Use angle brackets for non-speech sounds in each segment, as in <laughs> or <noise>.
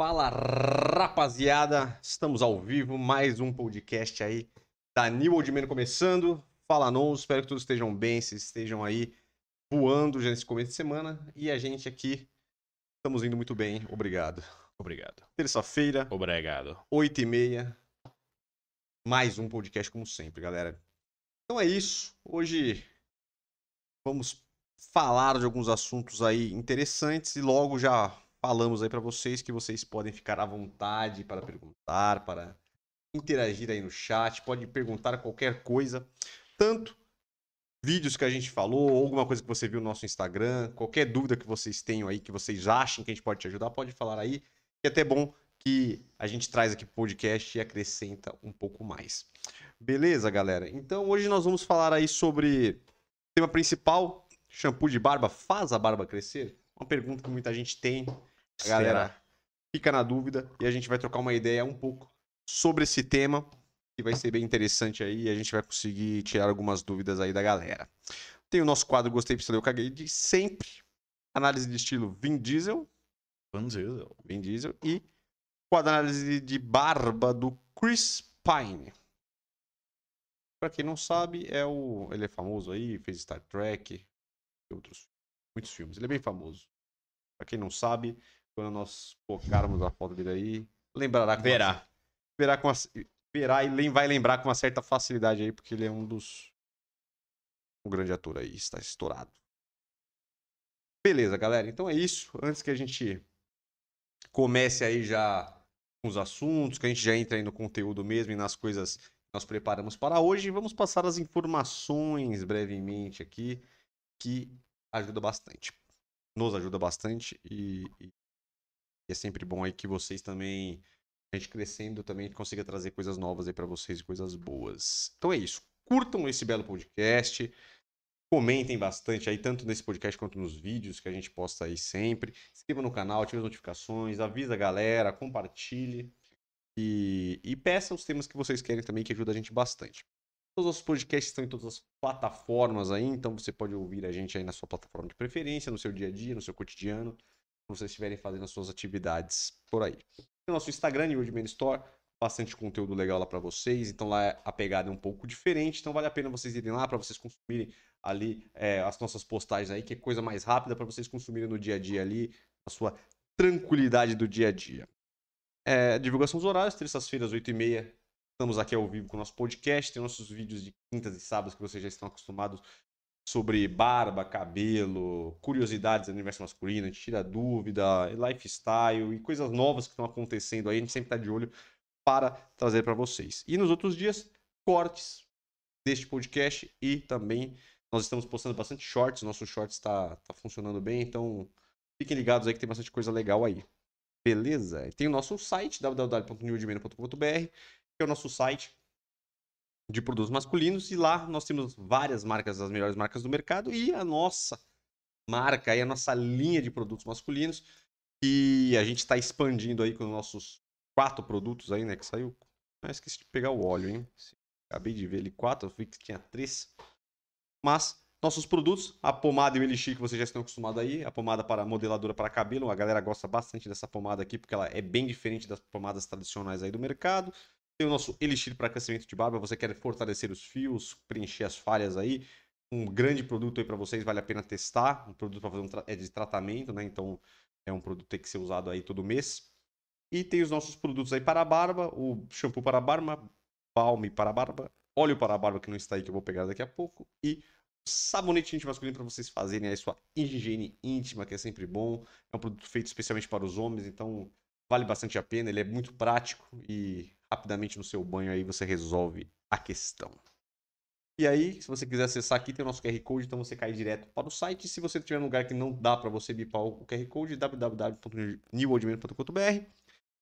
Fala rapaziada, estamos ao vivo, mais um podcast aí da New Old Man começando. Fala não, espero que todos estejam bem, se estejam aí voando já nesse começo de semana. E a gente aqui estamos indo muito bem, obrigado. Obrigado. Terça-feira, Obrigado. 8 e meia, mais um podcast como sempre, galera. Então é isso, hoje vamos falar de alguns assuntos aí interessantes e logo já falamos aí para vocês que vocês podem ficar à vontade para perguntar, para interagir aí no chat, pode perguntar qualquer coisa, tanto vídeos que a gente falou, ou alguma coisa que você viu no nosso Instagram, qualquer dúvida que vocês tenham aí, que vocês achem que a gente pode te ajudar, pode falar aí, que é até bom que a gente traz aqui pro podcast e acrescenta um pouco mais. Beleza, galera? Então hoje nós vamos falar aí sobre o tema principal, shampoo de barba faz a barba crescer? Uma pergunta que muita gente tem, a galera fica na dúvida e a gente vai trocar uma ideia um pouco sobre esse tema, que vai ser bem interessante aí e a gente vai conseguir tirar algumas dúvidas aí da galera. Tem o nosso quadro Gostei, Pistolei, Eu Caguei de sempre, análise de estilo Vin Diesel, Vamos ver. Vin Diesel e quadro análise de barba do Chris Pine. Pra quem não sabe, é o ele é famoso aí, fez Star Trek e outros muitos filmes. Ele é bem famoso. Pra quem não sabe, quando nós colocarmos a foto dele aí, lembrará com Verá. uma- verá com uma- verá e vai lembrar com uma certa facilidade aí, porque ele é um dos um grande ator aí, está estourado. Beleza, galera. Então é isso. Antes que a gente comece aí já com os assuntos, que a gente já entra aí no conteúdo mesmo e nas coisas que nós preparamos para hoje, vamos passar as informações brevemente aqui, que ajuda bastante. Nos ajuda bastante e, e é sempre bom aí que vocês também, a gente crescendo também, consiga trazer coisas novas aí para vocês e coisas boas. Então é isso. Curtam esse belo podcast. Comentem bastante aí, tanto nesse podcast quanto nos vídeos que a gente posta aí sempre. Inscreva no canal, ative as notificações, avisa a galera, compartilhe. E, e peça os temas que vocês querem também, que ajuda a gente bastante. Todos os nossos podcasts estão em todas as plataformas aí, então você pode ouvir a gente aí na sua plataforma de preferência, no seu dia a dia, no seu cotidiano, quando vocês estiverem fazendo as suas atividades por aí. Tem o nosso Instagram, New Man Store, bastante conteúdo legal lá para vocês, então lá a pegada é um pouco diferente, então vale a pena vocês irem lá para vocês consumirem ali é, as nossas postagens aí, que é coisa mais rápida para vocês consumirem no dia a dia ali, a sua tranquilidade do dia a dia. É, divulgação dos horários, terças-feiras, 8h30, estamos aqui ao vivo com o nosso podcast, tem nossos vídeos de quintas e sábados que vocês já estão acostumados sobre barba, cabelo, curiosidades do universo masculino, a gente tira dúvida, lifestyle e coisas novas que estão acontecendo aí, a gente sempre está de olho para trazer para vocês. E nos outros dias, cortes deste podcast e também nós estamos postando bastante shorts, nosso shorts está tá funcionando bem, então fiquem ligados aí que tem bastante coisa legal aí. Beleza? Tem o nosso site, www.newdimeno.com.br, que é o nosso site de produtos masculinos, e lá nós temos várias marcas, as melhores marcas do mercado, e a nossa marca aí, a nossa linha de produtos masculinos, que a gente está expandindo aí com os nossos quatro produtos aí, né, que saiu. Ah, esqueci de pegar o óleo, hein? Acabei de ver ali quatro, eu vi que tinha três. Mas nossos produtos, a pomada e o elixir que vocês já estão acostumados aí, a pomada para modeladora para cabelo, a galera gosta bastante dessa pomada aqui porque ela é bem diferente das pomadas tradicionais aí do mercado. Tem o nosso elixir para crescimento de barba, você quer fortalecer os fios, preencher as falhas aí. Um grande produto aí para vocês, vale a pena testar. Um produto para fazer um é de tratamento, né? Então é um produto que tem que ser usado aí todo mês. E tem os nossos produtos aí para a barba, o shampoo para a barba, balme para a barba, óleo para a barba que não está aí que eu vou pegar daqui a pouco e sabonete íntimo masculino para vocês fazerem aí sua higiene íntima, que é sempre bom. É um produto feito especialmente para os homens, então vale bastante a pena, ele é muito prático e rapidamente no seu banho aí você resolve a questão. E aí, se você quiser acessar aqui, tem o nosso QR Code, então você cai direto para o site. Se você tiver um lugar que não dá para você bipar o QR Code, www.newoldman.com.br.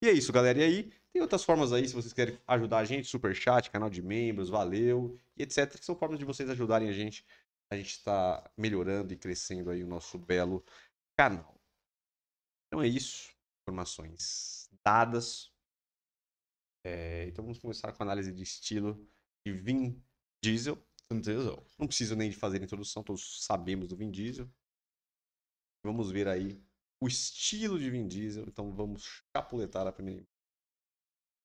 E é isso, galera. E aí, tem outras formas aí, se vocês querem ajudar a gente, superchat, canal de membros, valeu, e etc. Que são formas de vocês ajudarem a gente. A gente está melhorando e crescendo aí o nosso belo canal. Então é isso. Informações dadas. É, então vamos começar com a análise de estilo de Vin Diesel. Vin Diesel. Não preciso nem de fazer introdução, todos sabemos do Vin Diesel. Vamos ver aí o estilo de Vin Diesel. Então vamos chapuletar a primeira imagem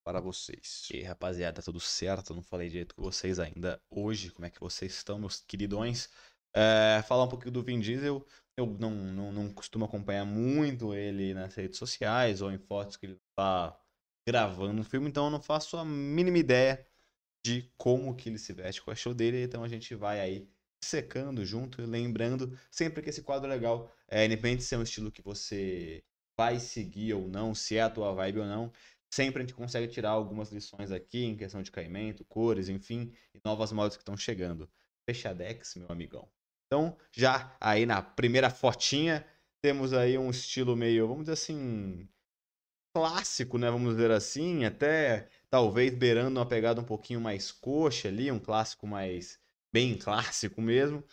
para vocês. E aí, rapaziada, tudo certo? Não falei direito com vocês ainda hoje. Como é que vocês estão, meus queridões? É, falar um pouquinho do Vin Diesel. Eu não, não, não costumo acompanhar muito ele nas redes sociais ou em fotos que ele tá gravando o filme, então eu não faço a mínima ideia de como que ele se veste com a show dele. Então a gente vai aí secando junto, lembrando sempre que esse quadro é legal, é, independente se é um estilo que você vai seguir ou não, se é a tua vibe ou não, sempre a gente consegue tirar algumas lições aqui em questão de caimento, cores, enfim, e novas modas que estão chegando. Fechadex, meu amigão. Então, já aí na primeira fotinha, temos aí um estilo meio, vamos dizer assim, clássico, né? Vamos dizer assim, até talvez beirando uma pegada um pouquinho mais coxa ali, um clássico mais bem clássico mesmo.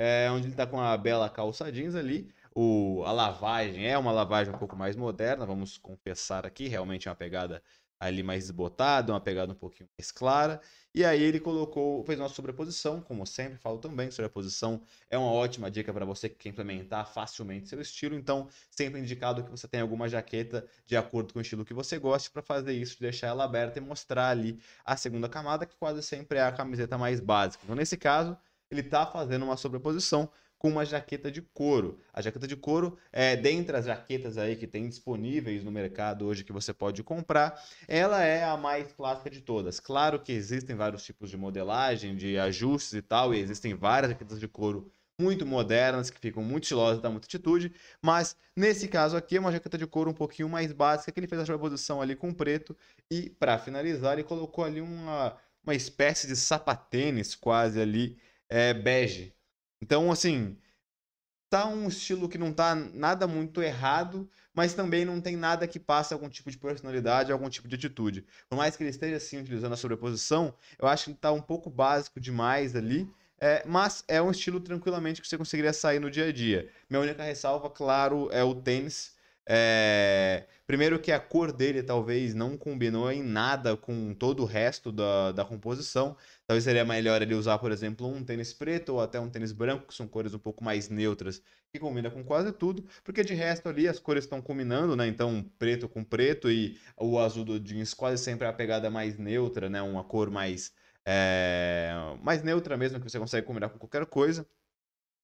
É, onde ele tá com a bela calça jeans ali. O, a lavagem é uma lavagem um pouco mais moderna, vamos confessar aqui, realmente é uma pegada ali mais desbotada, uma pegada um pouquinho mais clara. E aí ele colocou, fez uma sobreposição, como sempre falo também, sobreposição é uma ótima dica para você que quer implementar facilmente seu estilo, então sempre indicado que você tenha alguma jaqueta de acordo com o estilo que você goste para fazer isso, deixar ela aberta e mostrar ali a segunda camada, que quase sempre é a camiseta mais básica. Então nesse caso, ele está fazendo uma sobreposição com uma jaqueta de couro. A jaqueta de couro, é, dentre as jaquetas aí que tem disponíveis no mercado hoje que você pode comprar, ela é a mais clássica de todas. Claro que existem vários tipos de modelagem, de ajustes e tal, e existem várias jaquetas de couro muito modernas, que ficam muito estilosas, dá muita atitude, mas nesse caso aqui é uma jaqueta de couro um pouquinho mais básica, que ele fez a sobreposição ali com preto, e para finalizar ele colocou ali uma, uma espécie de sapatênis quase ali, é, bege, então, assim, tá um estilo que não tá nada muito errado, mas também não tem nada que passe algum tipo de personalidade, algum tipo de atitude. Por mais que ele esteja assim utilizando a sobreposição, eu acho que ele tá um pouco básico demais ali. É, mas é um estilo tranquilamente que você conseguiria sair no dia a dia. Minha única ressalva, claro, é o tênis. É... Primeiro que a cor dele talvez não combinou em nada com todo o resto da, da composição. Talvez seria melhor ele usar, por exemplo, um tênis preto ou até um tênis branco, que são cores um pouco mais neutras, que combina com quase tudo, porque de resto ali as cores estão combinando, né? Então, preto com preto e o azul do jeans quase sempre é a pegada mais neutra, né? Uma cor mais, é... mais neutra mesmo, que você consegue combinar com qualquer coisa.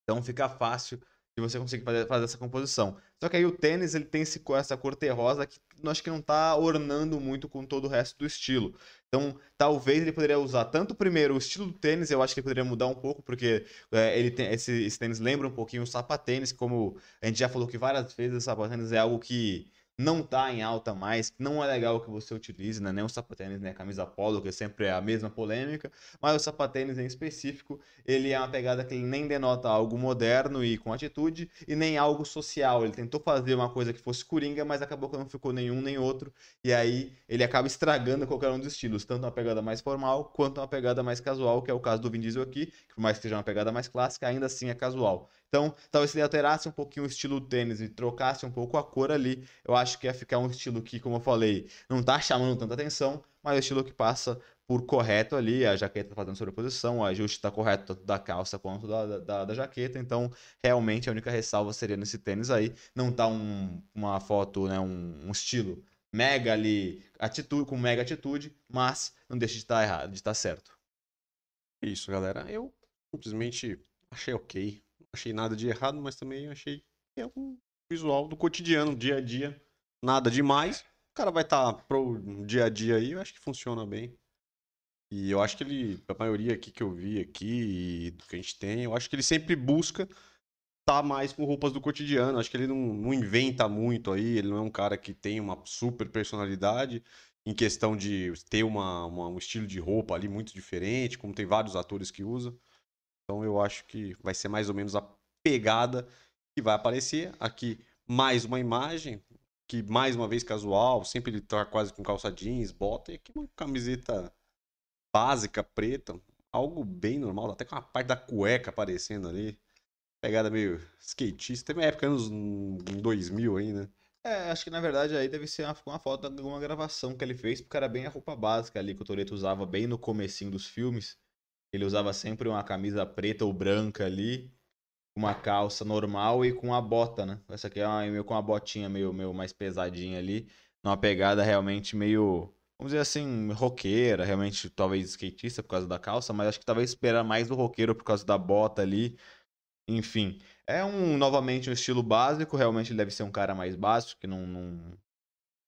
Então fica fácil de você conseguir fazer, fazer, essa composição. Só que aí o tênis ele tem esse, essa cor terrosa que acho que não está ornando muito com todo o resto do estilo. Então, talvez ele poderia usar tanto primeiro o estilo do tênis, eu acho que ele poderia mudar um pouco, porque é, ele tem, esse, esse tênis lembra um pouquinho o sapatênis, como a gente já falou que várias vezes o sapatênis é algo que não tá em alta mais, não é legal que você utilize, né? nem o sapatênis, nem a camisa polo, que sempre é a mesma polêmica, mas o sapatênis em específico, ele é uma pegada que ele nem denota algo moderno e com atitude, e nem algo social. Ele tentou fazer uma coisa que fosse coringa, mas acabou que não ficou nenhum nem outro, e aí ele acaba estragando qualquer um dos estilos, tanto uma pegada mais formal quanto uma pegada mais casual, que é o caso do Vin Diesel aqui, que por mais que seja uma pegada mais clássica, ainda assim é casual. Então, talvez se ele alterasse um pouquinho o estilo do tênis e trocasse um pouco a cor ali, eu acho que ia ficar um estilo que, como eu falei, não tá chamando tanta atenção, mas é o estilo que passa por correto ali, a jaqueta tá fazendo sobreposição, o ajuste está correto tanto da calça quanto da, da, da, jaqueta, então realmente a única ressalva seria nesse tênis aí, não tá um, uma foto, né, um, um, estilo mega ali, atitude, com mega atitude, mas não deixa de estar tá errado, de estar tá certo. Isso, galera, eu simplesmente achei ok, achei nada de errado, mas também achei que é um visual do cotidiano, dia a dia. Nada demais. O cara vai estar tá pro dia a dia aí, eu acho que funciona bem. E eu acho que ele, a maioria aqui que eu vi aqui e do que a gente tem, eu acho que ele sempre busca tá mais com roupas do cotidiano. Acho que ele não, não inventa muito aí, ele não é um cara que tem uma super personalidade em questão de ter uma, uma, um estilo de roupa ali muito diferente, como tem vários atores que usam. Então eu acho que vai ser mais ou menos a pegada que vai aparecer. Aqui mais uma imagem, que mais uma vez casual, sempre ele tá quase com calça jeans, bota, e aqui uma camiseta básica, preta, algo bem normal, até com a parte da cueca aparecendo ali. Pegada meio skatista, teve uma época anos 2000 aí, né? É, acho que na verdade aí deve ser uma, uma foto de alguma gravação que ele fez, porque era bem a roupa básica ali que o Toreto usava bem no comecinho dos filmes. Ele usava sempre uma camisa preta ou branca ali, uma calça normal e com a bota, né? Essa aqui é uma, meio com uma botinha meio, meio mais pesadinha ali, numa pegada realmente meio, vamos dizer assim, roqueira, realmente talvez skatista por causa da calça, mas acho que talvez esperar mais do roqueiro por causa da bota ali. Enfim, é um novamente um estilo básico, realmente ele deve ser um cara mais básico, que não, não,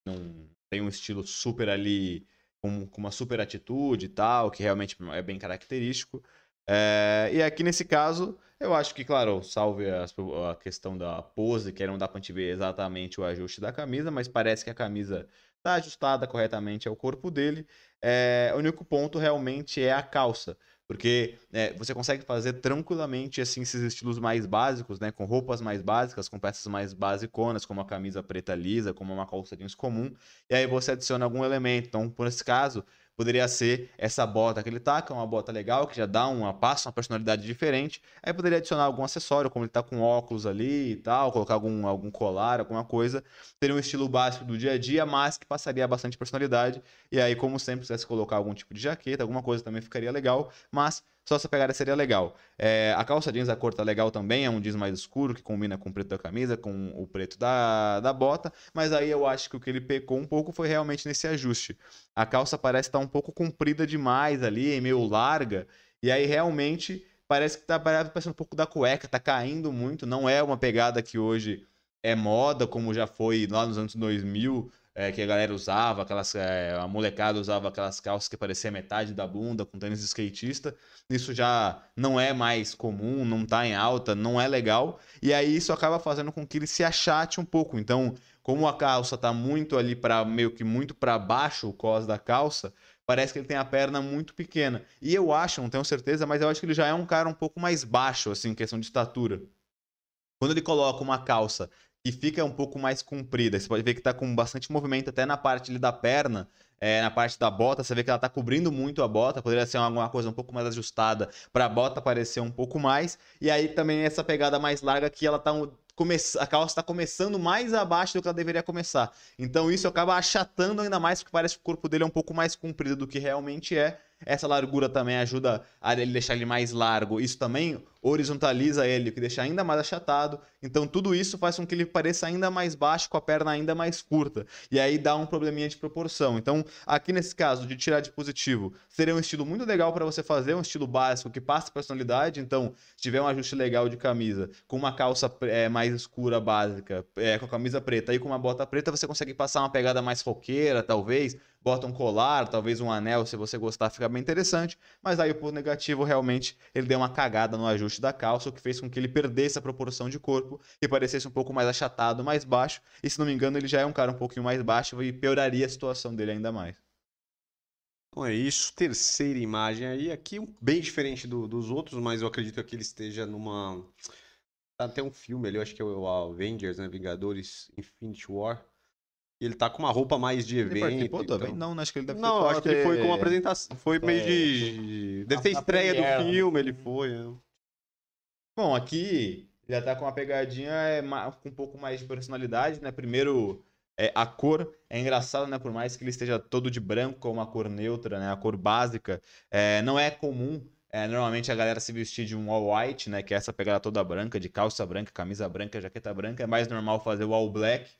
não tem um estilo super ali com, com uma super atitude e tal, que realmente é bem característico. É, e aqui nesse caso, eu acho que, claro, salve a, a questão da pose, que não dá pra gente ver exatamente o ajuste da camisa, mas parece que a camisa tá ajustada corretamente ao corpo dele. É, o único ponto realmente é a calça. Porque é, você consegue fazer tranquilamente assim esses estilos mais básicos, né? Com roupas mais básicas, com peças mais basiconas, como a camisa preta lisa, como uma calça jeans comum. E aí você adiciona algum elemento. Então, por esse caso, poderia ser essa bota que ele tá, que é uma bota legal, que já dá uma passa, uma personalidade diferente. Aí poderia adicionar algum acessório, como ele tá com óculos ali e tal, colocar algum, algum colar, alguma coisa. Teria um estilo básico do dia a dia, mas que passaria bastante personalidade. E aí, como sempre, se colocar algum tipo de jaqueta, alguma coisa também ficaria legal. Mas só essa pegada seria legal. É, a calça jeans, a cor tá legal também, é um jeans mais escuro, que combina com o preto da camisa, com o preto da, da bota, mas aí eu acho que o que ele pecou um pouco foi realmente nesse ajuste. A calça parece estar tá um pouco comprida demais ali, meio larga, e aí realmente parece que tá parecendo um pouco da cueca, tá caindo muito, não é uma pegada que hoje é moda, como já foi lá nos anos 2000, é, que a galera usava, aquelas, é, a molecada usava aquelas calças que parecia metade da bunda, com tênis de skatista. Isso já não é mais comum, não está em alta, não é legal. E aí isso acaba fazendo com que ele se achate um pouco. Então, como a calça está muito ali para meio que muito para baixo o cos da calça, parece que ele tem a perna muito pequena. E eu acho, não tenho certeza, mas eu acho que ele já é um cara um pouco mais baixo, assim, em questão de estatura. Quando ele coloca uma calça que fica um pouco mais comprida. Você pode ver que está com bastante movimento até na parte da perna, é, na parte da bota. Você vê que ela está cobrindo muito a bota. Poderia ser alguma coisa um pouco mais ajustada para a bota aparecer um pouco mais. E aí também essa pegada mais larga que ela tá a calça está começando mais abaixo do que ela deveria começar. Então isso acaba achatando ainda mais, porque parece que o corpo dele é um pouco mais comprido do que realmente é. Essa largura também ajuda a ele deixar ele mais largo. Isso também horizontaliza ele, o que deixa ainda mais achatado. Então tudo isso faz com que ele pareça ainda mais baixo, com a perna ainda mais curta. E aí dá um probleminha de proporção. Então, aqui nesse caso de tirar de positivo, seria um estilo muito legal para você fazer, um estilo básico que passa personalidade. Então, se tiver um ajuste legal de camisa, com uma calça é, mais escura básica, é, com a camisa preta e com uma bota preta, você consegue passar uma pegada mais roqueira, talvez. Bota um colar, talvez um anel, se você gostar, fica bem interessante. Mas aí o ponto negativo, realmente, ele deu uma cagada no ajuste da calça, o que fez com que ele perdesse a proporção de corpo e parecesse um pouco mais achatado, mais baixo. E se não me engano, ele já é um cara um pouquinho mais baixo e pioraria a situação dele ainda mais. Então é isso, terceira imagem aí, aqui bem diferente do, dos outros, mas eu acredito que ele esteja numa. Tá até um filme ali, eu acho que é o Avengers, né? Vingadores Infinity War. E ele tá com uma roupa mais de evento. Ele participou então... também? Não, acho que ele deve Não, acho que ele foi com uma apresentação. Foi meio é... de. Deve ter estreia do filme, ele foi. É. Bom, aqui já tá com uma pegadinha é, com um pouco mais de personalidade, né? Primeiro, é, a cor é engraçado, né? Por mais que ele esteja todo de branco, com uma cor neutra, né? A cor básica, é, não é comum. É, normalmente a galera se vestir de um all white, né? Que é essa pegada toda branca, de calça branca, camisa branca, jaqueta branca. É mais normal fazer o all black.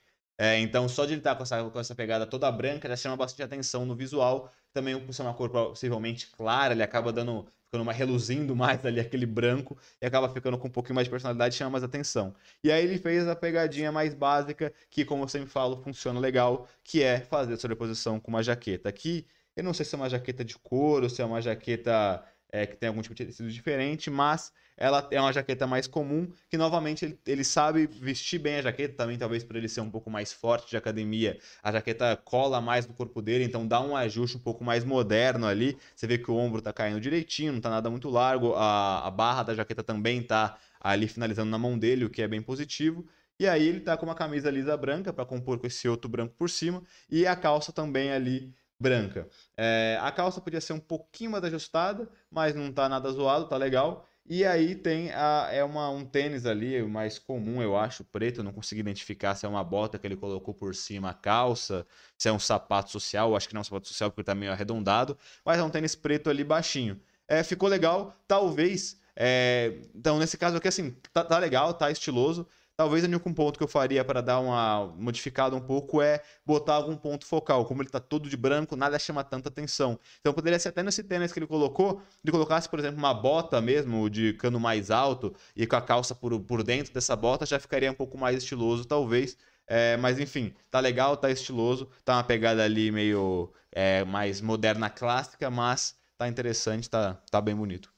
É, então, só de ele estar com essa, com essa pegada toda branca já chama bastante atenção no visual. Também, por ser uma cor possivelmente clara, ele acaba dando ficando mais reluzindo mais ali aquele branco e acaba ficando com um pouquinho mais de personalidade chama mais atenção. E aí ele fez a pegadinha mais básica, que como eu sempre falo, funciona legal, que é fazer a sobreposição com uma jaqueta. Aqui, eu não sei se é uma jaqueta de couro, se é uma jaqueta é, que tem algum tipo de tecido diferente, mas ela é uma jaqueta mais comum, que novamente ele, ele sabe vestir bem a jaqueta, também talvez por ele ser um pouco mais forte de academia, a jaqueta cola mais no corpo dele, então dá um ajuste um pouco mais moderno ali, você vê que o ombro tá caindo direitinho, não tá nada muito largo, a, a barra da jaqueta também tá ali finalizando na mão dele, o que é bem positivo, e aí ele tá com uma camisa lisa branca para compor com esse outro branco por cima, e a calça também ali branca. É, a calça podia ser um pouquinho mais ajustada, mas não tá nada zoado, tá legal. E aí tem a, é uma, um tênis ali, o mais comum, eu acho, preto. Não consegui identificar se é uma bota que ele colocou por cima a calça, se é um sapato social. Eu acho que não é um sapato social porque tá meio arredondado. Mas é um tênis preto ali baixinho. É, ficou legal. Talvez É, então, nesse caso aqui, assim, tá, tá legal, tá estiloso. Talvez o único ponto que eu faria para dar uma modificada um pouco é botar algum ponto focal. Como ele tá todo de branco, nada chama tanta atenção. Então poderia ser até nesse tênis que ele colocou, ele colocasse, por exemplo, uma bota mesmo de cano mais alto e com a calça por, por dentro dessa bota, já ficaria um pouco mais estiloso, talvez. É, mas enfim, tá legal, tá estiloso, tá uma pegada ali meio é, mais moderna clássica, mas tá interessante, tá, tá bem bonito.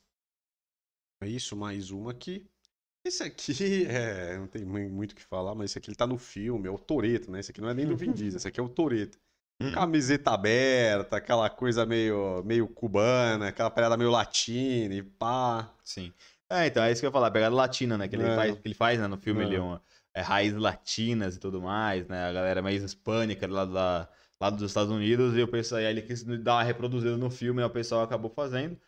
É isso, mais uma aqui. Esse aqui, <laughs> é, não tem muito o que falar, mas esse aqui ele tá no filme, é o Toreto, né? Esse aqui não é nem do Vin <laughs> Diesel, esse aqui é o Toreto. Hum. Camiseta aberta, aquela coisa meio, meio cubana, aquela parada meio latina e pá. Sim. É, então, é isso que eu ia falar, a pegada latina, né? Que ele, é. faz, que ele faz né, no filme, é. ele é uma é, raízes latinas e tudo mais, né? A galera mais hispânica lá, lá, lá dos Estados Unidos, e o pessoal, aí ele quis dar uma reproduzida no filme, e o pessoal acabou fazendo.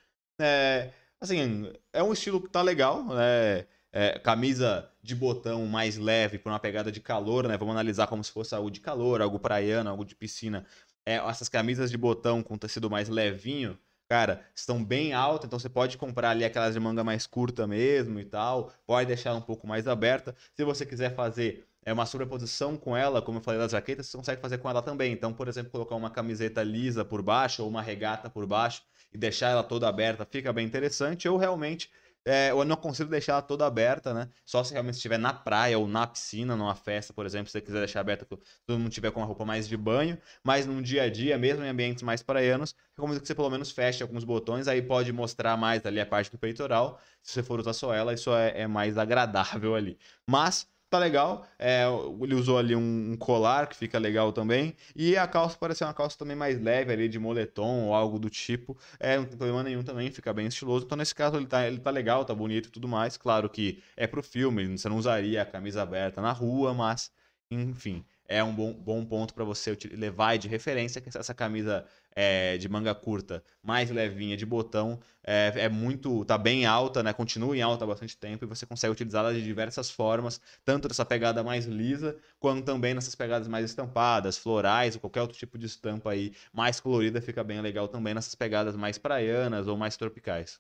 É, assim, é um estilo que tá legal, né? É, camisa de botão mais leve, por uma pegada de calor, né? Vamos analisar como se fosse algo de calor, algo praiano, algo de piscina. É, essas camisas de botão com tecido mais levinho, cara, estão bem altas, então você pode comprar ali aquelas de manga mais curta mesmo e tal, pode deixar um pouco mais aberta. Se você quiser fazer é uma sobreposição com ela, como eu falei das jaquetas, você consegue fazer com ela também. Então, por exemplo, colocar uma camiseta lisa por baixo ou uma regata por baixo e deixar ela toda aberta, fica bem interessante. Ou realmente é, eu não consigo deixar ela toda aberta, né? Só se realmente estiver na praia ou na piscina, numa festa, por exemplo, se você quiser deixar aberta, todo mundo tiver com uma roupa mais de banho. Mas num dia a dia, mesmo em ambientes mais praianos, recomendo que você pelo menos feche alguns botões, aí pode mostrar mais ali a parte do peitoral. Se você for usar só ela, isso é, é mais agradável ali. Mas tá legal. É, ele usou ali um, colar que fica legal também. E a calça parece uma calça também mais leve ali, de moletom ou algo do tipo. É, não tem problema nenhum também, fica bem estiloso. Então, nesse caso, ele tá, ele tá legal, tá bonito e tudo mais. Claro que é pro filme, você não usaria a camisa aberta na rua, mas, enfim é um bom, bom ponto para você levar de referência, que essa camisa é, de manga curta, mais levinha, de botão, é, é, muito, tá bem alta, né? Continua em alta há bastante tempo e você consegue utilizá-la de diversas formas, tanto dessa pegada mais lisa, quanto também nessas pegadas mais estampadas, florais, ou qualquer outro tipo de estampa aí mais colorida, fica bem legal também nessas pegadas mais praianas ou mais tropicais.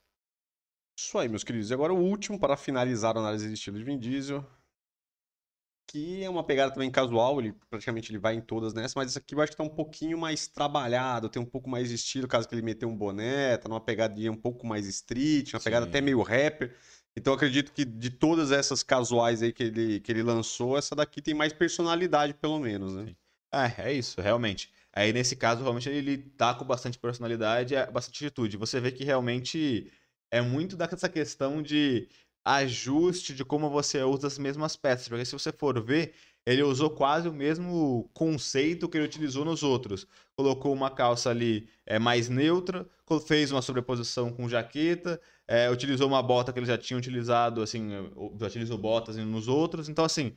Isso aí, meus queridos. E agora o último para finalizar a análise de estilo de Vin Diesel, que é uma pegada também casual, ele praticamente ele vai em todas nessa, mas esse aqui eu acho que tá um pouquinho mais trabalhado, tem um pouco mais de estilo, caso que ele meteu um boné, tá numa pegadinha um pouco mais street, uma Sim. pegada até meio rapper. Então eu acredito que de todas essas casuais aí que ele, que ele lançou, essa daqui tem mais personalidade, pelo menos, né? Sim. É, é isso, realmente. Aí nesse caso, realmente, ele tá com bastante personalidade, é bastante atitude. Você vê que realmente é muito dessa questão de ajuste de como você usa as mesmas peças. Porque se você for ver, ele usou quase o mesmo conceito que ele utilizou nos outros. Colocou uma calça ali é, mais neutra, fez uma sobreposição com jaqueta, é, utilizou uma bota que ele já tinha utilizado, assim, já utilizou botas nos outros. Então, assim,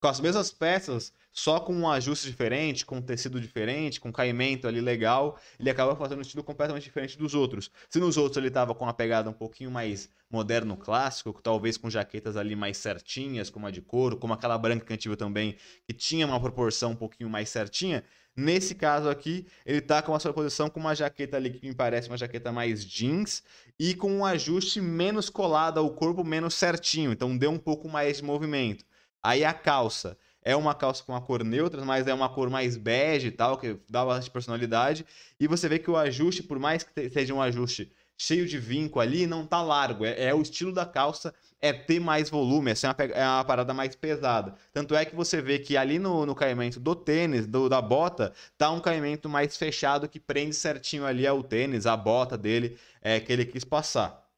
com as mesmas peças, só com um ajuste diferente, com um tecido diferente, com caimento ali legal, ele acaba fazendo um estilo completamente diferente dos outros. Se nos outros ele estava com uma pegada um pouquinho mais moderno clássico, talvez com jaquetas ali mais certinhas, como a de couro, como aquela branca que viu também, que tinha uma proporção um pouquinho mais certinha, Nesse caso aqui, ele tá com uma sobreposição com uma jaqueta ali que me parece uma jaqueta mais jeans e com um ajuste menos colado ao corpo, menos certinho. Então deu um pouco mais de movimento. Aí a calça é uma calça com uma cor neutra, mas é uma cor mais bege e tal, que dá bastante personalidade. E você vê que o ajuste, por mais que seja um ajuste cheio de vinco ali, não tá largo. É, é o estilo da calça, é ter mais volume, é, uma, é uma parada mais pesada. Tanto é que você vê que ali no, no caimento do tênis, do, da bota, tá um caimento mais fechado que prende certinho ali ao tênis, a bota dele, é, que ele quis passar.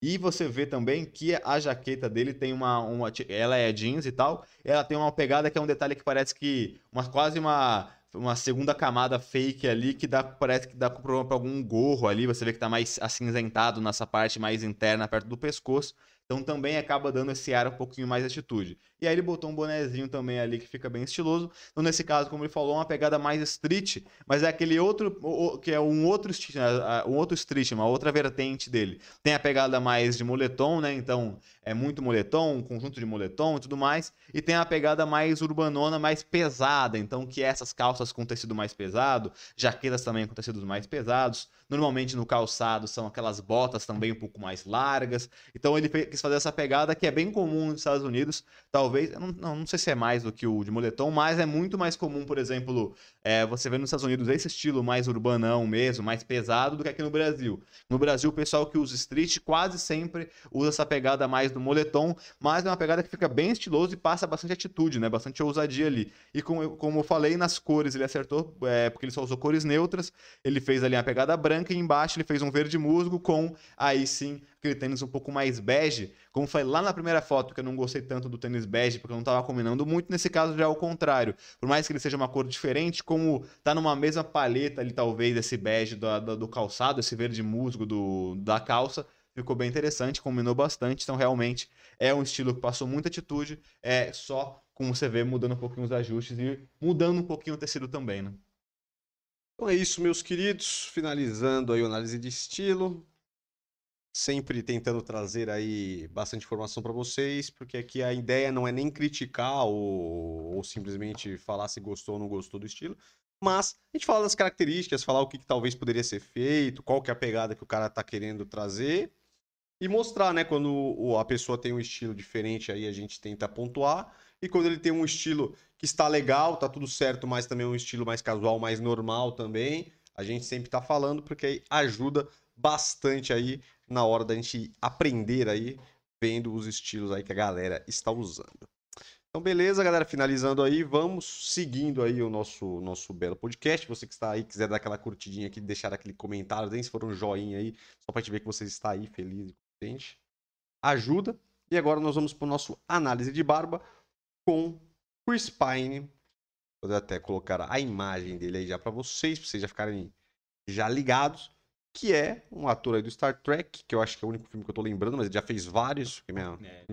E você vê também que a jaqueta dele tem uma, uma. Ela é jeans e tal. Ela tem uma pegada que é um detalhe que parece que. Uma, quase uma, uma segunda camada fake ali que dá, parece que dá problema para algum gorro ali. Você vê que tá mais acinzentado nessa parte mais interna, perto do pescoço. Então também acaba dando esse ar um pouquinho mais de atitude. E aí ele botou um bonezinho também ali que fica bem estiloso. Então nesse caso, como ele falou, uma pegada mais street, mas é aquele outro que é um outro street, né, um outro street, uma outra vertente dele. Tem a pegada mais de moletom, né? Então é muito moletom, um conjunto de moletom e tudo mais. E tem a pegada mais urbanona, mais pesada. Então que é essas calças com tecido mais pesado, jaquetas também com tecidos mais pesados. Normalmente no calçado são aquelas botas também um pouco mais largas. Então ele quis fazer essa pegada que é bem comum nos Estados Unidos. Talvez, não, não, não sei se é mais do que o de moletom, mas é muito mais comum, por exemplo, é, você vê nos Estados Unidos esse estilo mais urbanão mesmo, mais pesado do que aqui no Brasil. No Brasil, o pessoal que usa street quase sempre usa essa pegada mais do moletom, mas é uma pegada que fica bem estiloso e passa bastante atitude, né? Bastante ousadia ali. E como, como eu falei, nas cores ele acertou, é, porque ele só usou cores neutras. Ele fez ali uma pegada branca e embaixo ele fez um verde musgo com, aí sim, aquele tênis um pouco mais bege. Como foi lá na primeira foto, que eu não gostei tanto do tênis bege, porque eu não estava combinando muito. Nesse caso já é o contrário. Por mais que ele seja uma cor diferente, como tá numa mesma paleta ali, talvez, esse bege do, do, do calçado, esse verde musgo do, da calça, ficou bem interessante, combinou bastante. Então, realmente, é um estilo que passou muita atitude. É só, como você vê, mudando um pouquinho os ajustes e mudando um pouquinho o tecido também, né? Então é isso, meus queridos. Finalizando aí a análise de estilo. Sempre tentando trazer aí bastante informação para vocês, porque aqui a ideia não é nem criticar ou, ou, simplesmente falar se gostou ou não gostou do estilo, mas a gente fala das características, falar o que, que talvez poderia ser feito, qual que é a pegada que o cara está querendo trazer e mostrar, né? Quando a pessoa tem um estilo diferente, aí a gente tenta pontuar. E quando ele tem um estilo que está legal, tá tudo certo, mas também um estilo mais casual, mais normal também, a gente sempre tá falando, porque aí ajuda bastante aí na hora da gente aprender aí, vendo os estilos aí que a galera está usando. Então, beleza, galera. Finalizando aí, vamos seguindo aí o nosso, nosso belo podcast. Você que está aí, quiser dar aquela curtidinha aqui, deixar aquele comentário, nem se for um joinha aí, só para te ver que você está aí feliz e contente. Ajuda. E agora nós vamos para o nosso análise de barba com Chris Pine. Vou até colocar a imagem dele aí já para vocês, para vocês já ficarem já ligados. Que é um ator aí do Star Trek, que eu acho que é o único filme que eu tô lembrando, mas ele já fez vários. Minha, é,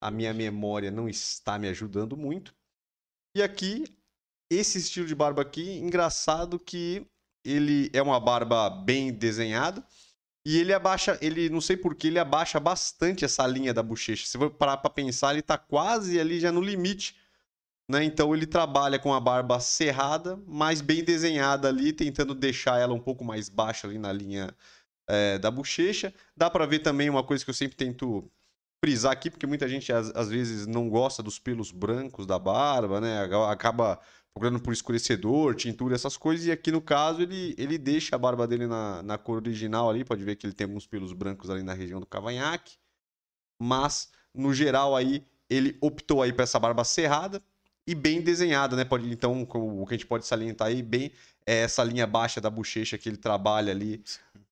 a minha memória não está me ajudando muito. E aqui, esse estilo de barba aqui, engraçado que ele é uma barba bem desenhada. E ele abaixa, ele não sei porquê, ele abaixa bastante essa linha da bochecha. Se for parar pra pensar, ele tá quase ali já no limite. Né? Então ele trabalha com a barba cerrada, mas bem desenhada ali, tentando deixar ela um pouco mais baixa ali na linha é, da bochecha. Dá para ver também uma coisa que eu sempre tento frisar aqui, porque muita gente às, às vezes não gosta dos pelos brancos da barba, né? Acaba procurando por escurecedor, tintura, essas coisas. E aqui no caso ele, ele deixa a barba dele na, na cor original ali. Pode ver que ele tem alguns pelos brancos ali na região do cavanhaque. Mas, no geral, aí ele optou aí para essa barba cerrada e bem desenhada, né? Pode, então, o que a gente pode salientar aí, bem é essa linha baixa da bochecha que ele trabalha ali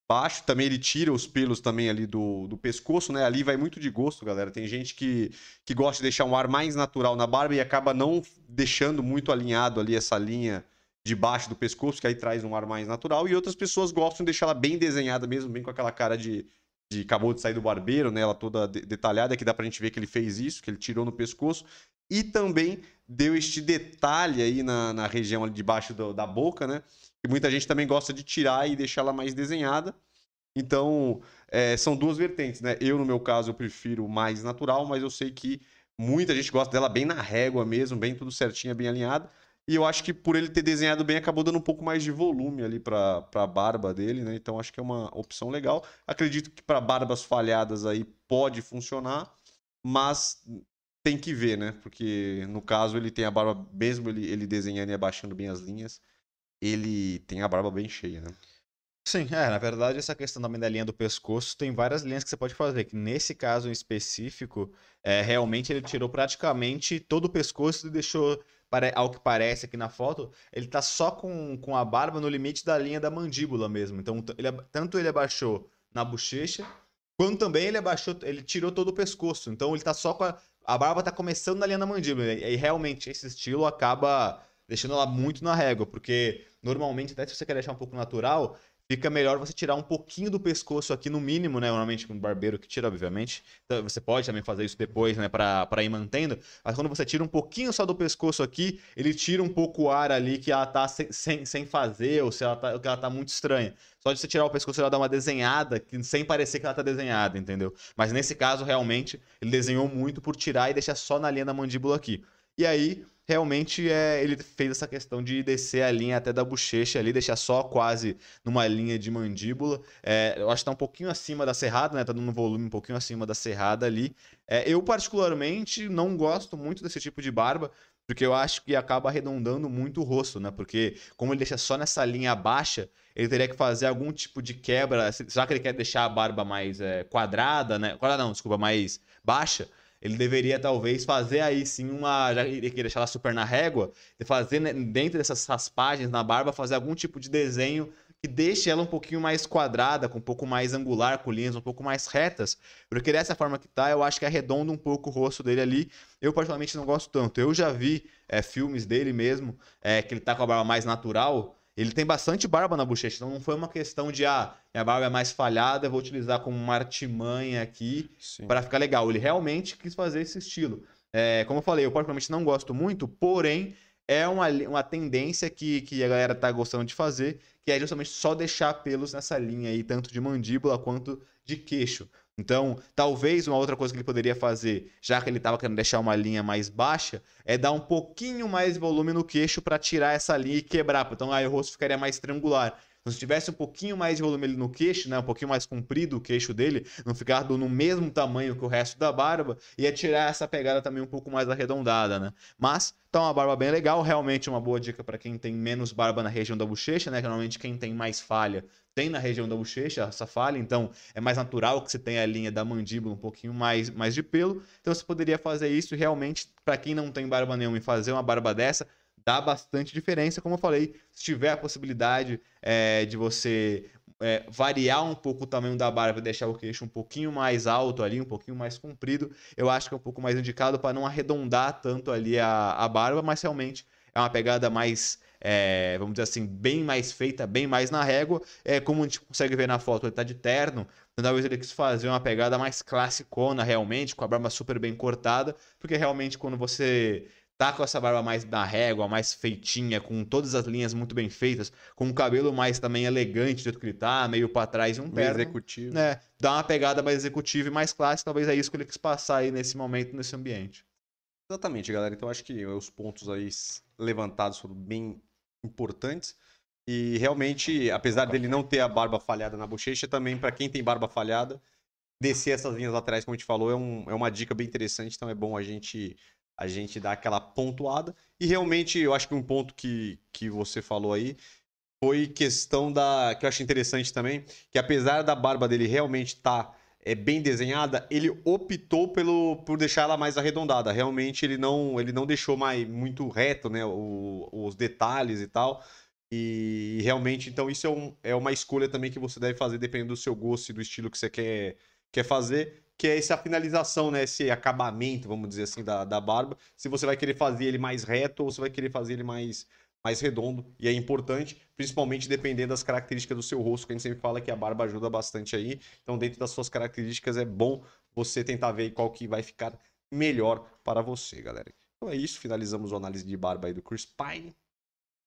baixo. Também ele tira os pelos também ali do, do pescoço, né? Ali vai muito de gosto, galera. Tem gente que, que gosta de deixar um ar mais natural na barba e acaba não deixando muito alinhado ali essa linha de baixo do pescoço, que aí traz um ar mais natural. E outras pessoas gostam de deixar ela bem desenhada mesmo, bem com aquela cara de, de acabou de sair do barbeiro, né? Ela toda de, detalhada, que dá pra gente ver que ele fez isso, que ele tirou no pescoço. E também deu este detalhe aí na, na região ali de baixo do, da boca, né? que muita gente também gosta de tirar e deixar ela mais desenhada. Então, é, são duas vertentes, né? Eu, no meu caso, eu prefiro mais natural, mas eu sei que muita gente gosta dela bem na régua mesmo, bem tudo certinho, bem alinhado. E eu acho que por ele ter desenhado bem, acabou dando um pouco mais de volume ali para a barba dele, né? Então acho que é uma opção legal. Acredito que para barbas falhadas aí pode funcionar, mas tem que ver, né? Porque no caso ele tem a barba, mesmo ele, ele desenhando e abaixando bem as linhas, ele tem a barba bem cheia, né? Sim, é, na verdade, essa questão da linha do pescoço tem várias linhas que você pode fazer. Que nesse caso em específico, é, realmente ele tirou praticamente todo o pescoço e deixou, ao que parece aqui na foto, ele tá só com, com a barba no limite da linha da mandíbula mesmo. Então, ele, tanto ele abaixou na bochecha, quanto também ele abaixou, ele tirou todo o pescoço. Então ele tá só com a. A barba tá começando na linha da mandíbula. E realmente esse estilo acaba deixando ela muito na régua, porque normalmente, até se você quer deixar um pouco natural, fica melhor você tirar um pouquinho do pescoço aqui no mínimo, né? Normalmente com um barbeiro que tira, obviamente. Então, você pode também fazer isso depois, né? Pra, pra ir mantendo. Mas quando você tira um pouquinho só do pescoço aqui, ele tira um pouco o ar ali que ela tá sem, sem, sem fazer ou se ela tá, que ela tá muito estranha. Só de você tirar o pescoço, ela dá uma desenhada sem parecer que ela tá desenhada, entendeu? Mas nesse caso, realmente, ele desenhou muito por tirar e deixar só na linha da mandíbula aqui. E aí, realmente é, ele fez essa questão de descer a linha até da bochecha ali, deixar só quase numa linha de mandíbula. É, eu acho que tá um pouquinho acima da serrada, né? Tá dando um volume um pouquinho acima da serrada ali. É, eu, particularmente, não gosto muito desse tipo de barba, porque eu acho que acaba arredondando muito o rosto, né? Porque como ele deixa só nessa linha baixa, ele teria que fazer algum tipo de quebra. Já que ele quer deixar a barba mais é, quadrada, né? Quadrada não, desculpa, mais baixa ele deveria talvez fazer aí sim uma. Já que deixar ela super na régua, fazer né, dentro dessas raspagens na barba, fazer algum tipo de desenho que deixe ela um pouquinho mais quadrada, com um pouco mais angular, com linhas um pouco mais retas. Porque dessa forma que tá, eu acho que arredonda um pouco o rosto dele ali. Eu particularmente não gosto tanto. Eu já vi é, filmes dele mesmo, é, que ele tá com a barba mais natural. Ele tem bastante barba na bochecha, então não foi uma questão de, ah, minha barba é mais falhada, eu vou utilizar como uma artimanha aqui para ficar legal. Ele realmente quis fazer esse estilo. É, como eu falei, eu particularmente não gosto muito, porém é uma, uma tendência que, que a galera tá gostando de fazer, que é justamente só deixar pelos nessa linha aí, tanto de mandíbula quanto de queixo. Então, talvez uma outra coisa que ele poderia fazer, já que ele estava querendo deixar uma linha mais baixa, é dar um pouquinho mais de volume no queixo para tirar essa linha e quebrar. Então, aí o rosto ficaria mais triangular. Então, se tivesse um pouquinho mais de volume ali no queixo, né, um pouquinho mais comprido o queixo dele, não ficar no mesmo tamanho que o resto da barba, ia tirar essa pegada também um pouco mais arredondada, né? Mas tá uma barba bem legal, realmente uma boa dica para quem tem menos barba na região da bochecha, né? Que normalmente quem tem mais falha tem na região da bochecha essa falha, então é mais natural que você tenha a linha da mandíbula um pouquinho mais, mais de pelo. Então você poderia fazer isso realmente, para quem não tem barba nenhuma e fazer uma barba dessa, dá bastante diferença. Como eu falei, se tiver a possibilidade é, de você é, variar um pouco o tamanho da barba deixar o queixo um pouquinho mais alto ali, um pouquinho mais comprido, eu acho que é um pouco mais indicado para não arredondar tanto ali a, a barba, mas realmente é uma pegada mais é, vamos dizer assim, bem mais feita, bem mais na régua. É, como a gente consegue ver na foto, ele tá de terno. Então, talvez ele quis fazer uma pegada mais classicona, realmente, com a barba super bem cortada, porque realmente quando você tá com essa barba mais na régua, mais feitinha, com todas as linhas muito bem feitas, com o cabelo mais também elegante do jeito que ele tá, meio para trás e um terno. executivo. Né, dá uma pegada mais executiva e mais clássica, talvez é isso que ele quis passar aí nesse momento, nesse ambiente. Exatamente, galera. Então acho que os pontos aí levantados foram bem importantes. E realmente, apesar dele não ter a barba falhada na bochecha, também para quem tem barba falhada, descer essas linhas laterais, como a gente falou, é, um, é uma dica bem interessante. Então é bom a gente a gente dar aquela pontuada. E realmente, eu acho que um ponto que, que você falou aí foi questão da. que eu acho interessante também, que apesar da barba dele realmente estar. Tá é, bem desenhada, ele optou pelo, por deixar ela mais arredondada. Realmente ele não, ele não deixou mais muito reto né, o, os detalhes e tal. E realmente, então, isso é, um, é uma escolha também que você deve fazer dependendo do seu gosto e do estilo que você quer, quer fazer, que é essa finalização, né? Esse acabamento, vamos dizer assim, da, da barba. Se você vai querer fazer ele mais reto ou se vai querer fazer ele mais, mais redondo. E é importante, principalmente dependendo das características do seu rosto, que a gente sempre fala que a barba ajuda bastante aí. Então, dentro das suas características, é bom você tentar ver qual que vai ficar melhor para você, galera. Então é isso, finalizamos a análise de barba aí do Chris Pine.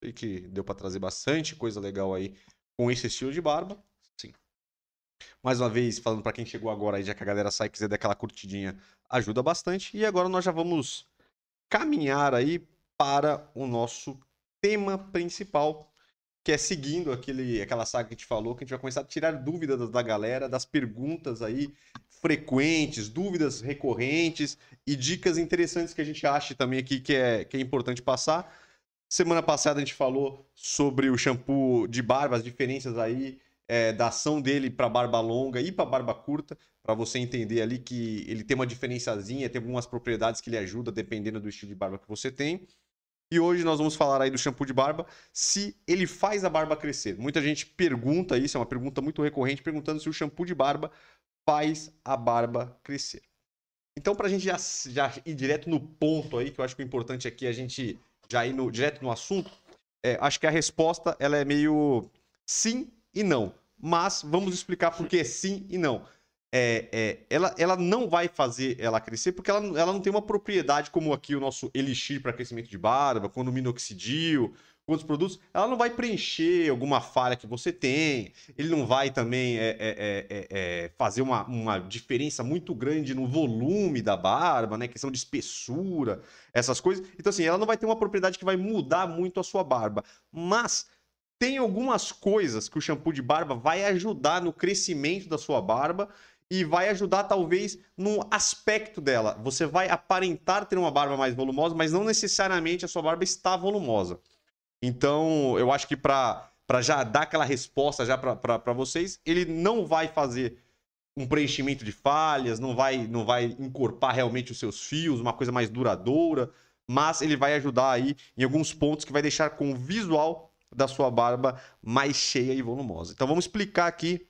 Sei que deu para trazer bastante coisa legal aí com esse estilo de barba. Sim. Mais uma vez, falando para quem chegou agora aí, já que a galera sai e quiser dar aquela curtidinha, ajuda bastante. E agora nós já vamos caminhar aí para o nosso tema principal, que é seguindo aquele, aquela saga que a gente falou, que a gente vai começar a tirar dúvidas da galera, das perguntas aí frequentes, dúvidas recorrentes e dicas interessantes que a gente acha também aqui que é, que é importante passar. Semana passada a gente falou sobre o shampoo de barba, as diferenças aí é, da ação dele para barba longa e para barba curta, para você entender ali que ele tem uma diferenciazinha, tem algumas propriedades que ele ajuda dependendo do estilo de barba que você tem. E hoje nós vamos falar aí do shampoo de barba, se ele faz a barba crescer. Muita gente pergunta isso, é uma pergunta muito recorrente, perguntando se o shampoo de barba faz a barba crescer. Então, para a gente já, já, ir direto no ponto aí, que eu acho que o importante aqui é a gente já ir no, direto no assunto, é, acho que a resposta ela é meio sim e não. Mas vamos explicar por que sim e não. É, é, ela, ela não vai fazer ela crescer porque ela, ela não tem uma propriedade como aqui o nosso Elixir para crescimento de barba, quando minoxidil, outros produtos, ela não vai preencher alguma falha que você tem, ele não vai também é, é, é, é, fazer uma, uma diferença muito grande no volume da barba, né? Questão de espessura, essas coisas. Então, assim, ela não vai ter uma propriedade que vai mudar muito a sua barba. Mas tem algumas coisas que o shampoo de barba vai ajudar no crescimento da sua barba e vai ajudar talvez no aspecto dela. Você vai aparentar ter uma barba mais volumosa, mas não necessariamente a sua barba está volumosa. Então, eu acho que para já dar aquela resposta já para vocês, ele não vai fazer um preenchimento de falhas, não vai, não vai encorpar realmente os seus fios, uma coisa mais duradoura, mas ele vai ajudar aí em alguns pontos que vai deixar com o visual da sua barba mais cheia e volumosa. Então vamos explicar aqui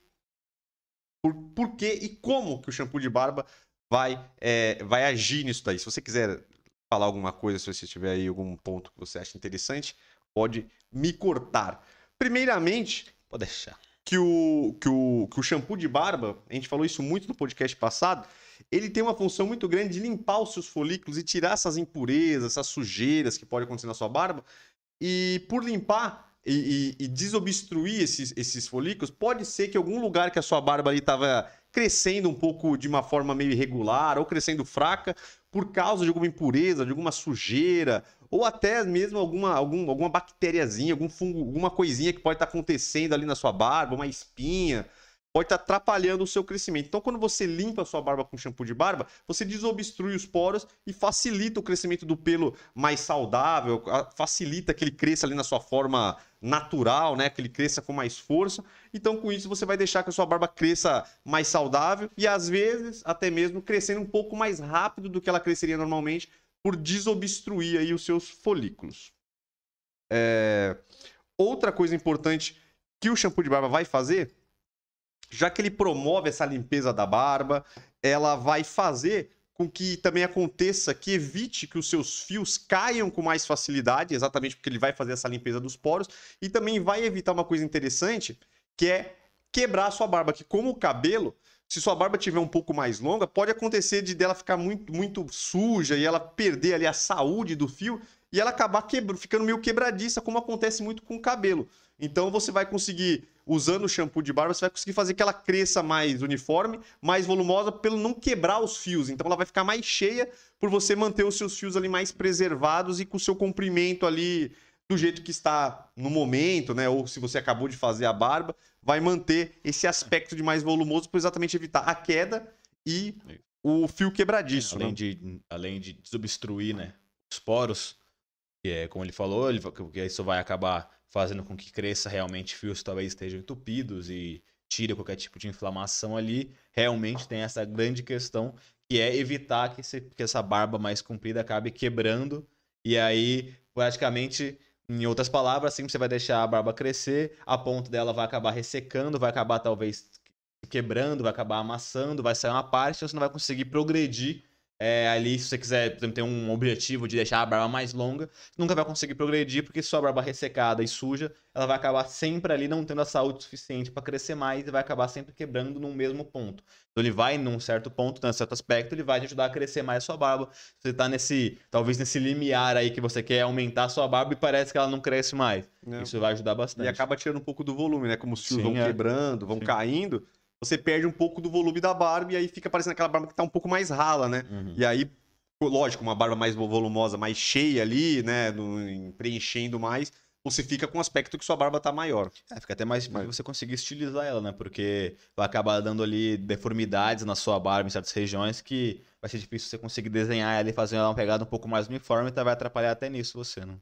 por, por que e como que o shampoo de barba vai, é, vai agir nisso daí. Se você quiser falar alguma coisa, se você tiver aí algum ponto que você acha interessante, pode me cortar. Primeiramente, pode deixar. Que o, que, o, que o shampoo de barba, a gente falou isso muito no podcast passado, ele tem uma função muito grande de limpar os seus folículos e tirar essas impurezas, essas sujeiras que podem acontecer na sua barba. E por limpar e, e, e desobstruir esses, esses folículos, pode ser que algum lugar que a sua barba ali estava crescendo um pouco de uma forma meio irregular ou crescendo fraca por causa de alguma impureza, de alguma sujeira ou até mesmo alguma, algum, alguma bactériazinha, algum fungo, alguma coisinha que pode estar acontecendo ali na sua barba, uma espinha, pode estar atrapalhando o seu crescimento. Então, quando você limpa a sua barba com shampoo de barba, você desobstrui os poros e facilita o crescimento do pelo mais saudável, facilita que ele cresça ali na sua forma natural, né? Que ele cresça com mais força. Então, com isso, você vai deixar que a sua barba cresça mais saudável e, às vezes, até mesmo crescendo um pouco mais rápido do que ela cresceria normalmente, por desobstruir aí os seus folículos. É... Outra coisa importante que o shampoo de barba vai fazer, já que ele promove essa limpeza da barba, ela vai fazer com que também aconteça que evite que os seus fios caiam com mais facilidade, exatamente porque ele vai fazer essa limpeza dos poros, e também vai evitar uma coisa interessante, que é quebrar a sua barba, que como o cabelo, se sua barba tiver um pouco mais longa, pode acontecer de dela ficar muito, muito suja e ela perder ali a saúde do fio e ela acabar quebra, ficando meio quebradiça, como acontece muito com o cabelo. Então você vai conseguir, usando o shampoo de barba, você vai conseguir fazer que ela cresça mais uniforme, mais volumosa, pelo não quebrar os fios. Então ela vai ficar mais cheia por você manter os seus fios ali mais preservados e com o seu comprimento ali do jeito que está no momento, né? Ou se você acabou de fazer a barba, vai manter esse aspecto de mais volumoso para exatamente evitar a queda e o fio quebradiço. além, né? de, além de desobstruir né, os poros, que é como ele falou, ele, que isso vai acabar fazendo com que cresça realmente fios que talvez estejam entupidos e tire qualquer tipo de inflamação ali. Realmente tem essa grande questão que é evitar que, esse, que essa barba mais comprida acabe quebrando e aí praticamente em outras palavras, assim você vai deixar a barba crescer, a ponta dela vai acabar ressecando, vai acabar talvez quebrando, vai acabar amassando, vai sair uma parte, você não vai conseguir progredir é, ali, se você quiser por exemplo, ter um objetivo de deixar a barba mais longa, nunca vai conseguir progredir, porque sua barba ressecada e suja, ela vai acabar sempre ali não tendo a saúde suficiente para crescer mais e vai acabar sempre quebrando num mesmo ponto. Então ele vai num certo ponto, num certo aspecto, ele vai te ajudar a crescer mais a sua barba. Você tá nesse, talvez nesse limiar aí que você quer aumentar a sua barba e parece que ela não cresce mais. Não. Isso vai ajudar bastante. E acaba tirando um pouco do volume, né? Como os fios Sim, vão é. quebrando, vão Sim. caindo você perde um pouco do volume da barba e aí fica parecendo aquela barba que tá um pouco mais rala, né? Uhum. E aí, lógico, uma barba mais volumosa, mais cheia ali, né? No, preenchendo mais, você fica com o aspecto que sua barba tá maior. É, fica até mais difícil você conseguir estilizar ela, né? Porque vai acabar dando ali deformidades na sua barba em certas regiões que vai ser difícil você conseguir desenhar ela e fazer ela uma pegada um pouco mais uniforme, então vai atrapalhar até nisso você, né?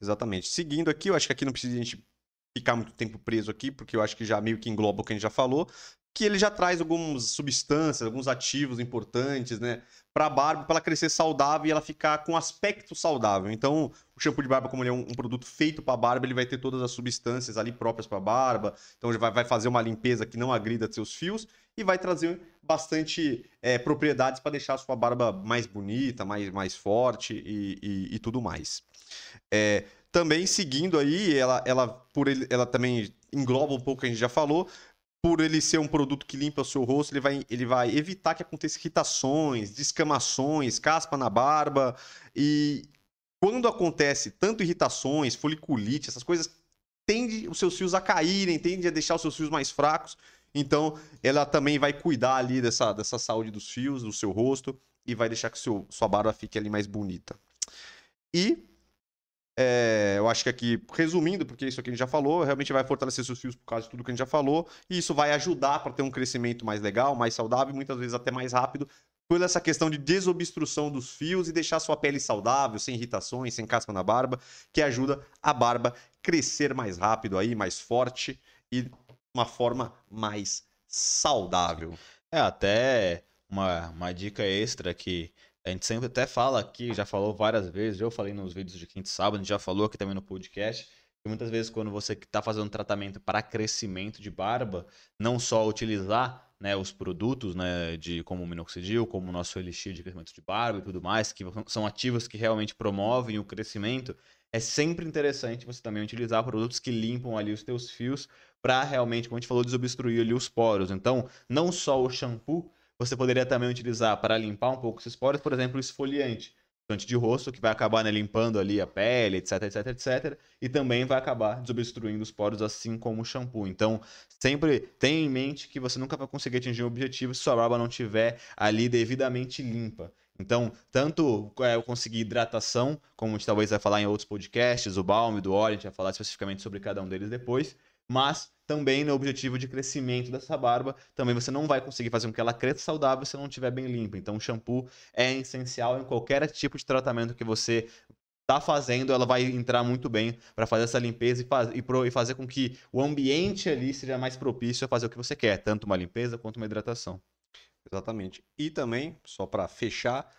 Exatamente. Seguindo aqui, eu acho que aqui não precisa a gente ficar muito tempo preso aqui, porque eu acho que já meio que engloba o que a gente já falou que ele já traz algumas substâncias, alguns ativos importantes, né, para a barba, para ela crescer saudável e ela ficar com aspecto saudável. Então, o shampoo de barba, como ele é um, um produto feito para barba, ele vai ter todas as substâncias ali próprias para barba. Então, ele vai, vai, fazer uma limpeza que não agrida seus fios e vai trazer bastante é, propriedades para deixar a sua barba mais bonita, mais, mais forte e, e, e tudo mais. É, também seguindo aí, ela, ela, por ele, ela também engloba um pouco o que a gente já falou. Por ele ser um produto que limpa o seu rosto, ele vai, ele vai evitar que aconteça irritações, descamações, caspa na barba. E quando acontece tanto irritações, foliculite, essas coisas, tende os seus fios a caírem, tende a deixar os seus fios mais fracos. Então, ela também vai cuidar ali dessa, dessa saúde dos fios, do seu rosto, e vai deixar que seu, sua barba fique ali mais bonita. E é, eu acho que aqui, resumindo, porque isso aqui a gente já falou, realmente vai fortalecer seus fios por causa de tudo que a gente já falou, e isso vai ajudar para ter um crescimento mais legal, mais saudável, muitas vezes até mais rápido, por essa questão de desobstrução dos fios e deixar sua pele saudável, sem irritações, sem casca na barba, que ajuda a barba crescer mais rápido aí, mais forte e uma forma mais saudável. É, até uma, uma dica extra que a gente sempre até fala aqui, já falou várias vezes, eu falei nos vídeos de quinta e sábado, a gente já falou aqui também no podcast, que muitas vezes quando você está fazendo tratamento para crescimento de barba, não só utilizar né, os produtos né, de como o minoxidil, como o nosso elixir de crescimento de barba e tudo mais, que são ativos que realmente promovem o crescimento, é sempre interessante você também utilizar produtos que limpam ali os teus fios para realmente, como a gente falou, desobstruir ali os poros. Então, não só o shampoo, você poderia também utilizar para limpar um pouco esses poros, por exemplo, o esfoliante de rosto, que vai acabar né, limpando ali a pele, etc, etc, etc. E também vai acabar desobstruindo os poros, assim como o shampoo. Então, sempre tenha em mente que você nunca vai conseguir atingir o objetivo se sua barba não estiver ali devidamente limpa. Então, tanto é, eu conseguir hidratação, como a gente talvez vai falar em outros podcasts, o balme, do óleo, a gente vai falar especificamente sobre cada um deles depois, mas também no objetivo de crescimento dessa barba, também você não vai conseguir fazer com que ela cresça saudável se não estiver bem limpa. Então, o shampoo é essencial em qualquer tipo de tratamento que você está fazendo, ela vai entrar muito bem para fazer essa limpeza e, faz, e, pro, e, fazer com que o ambiente ali seja mais propício a fazer o que você quer, tanto uma limpeza quanto uma hidratação. Exatamente. E também, só para fechar,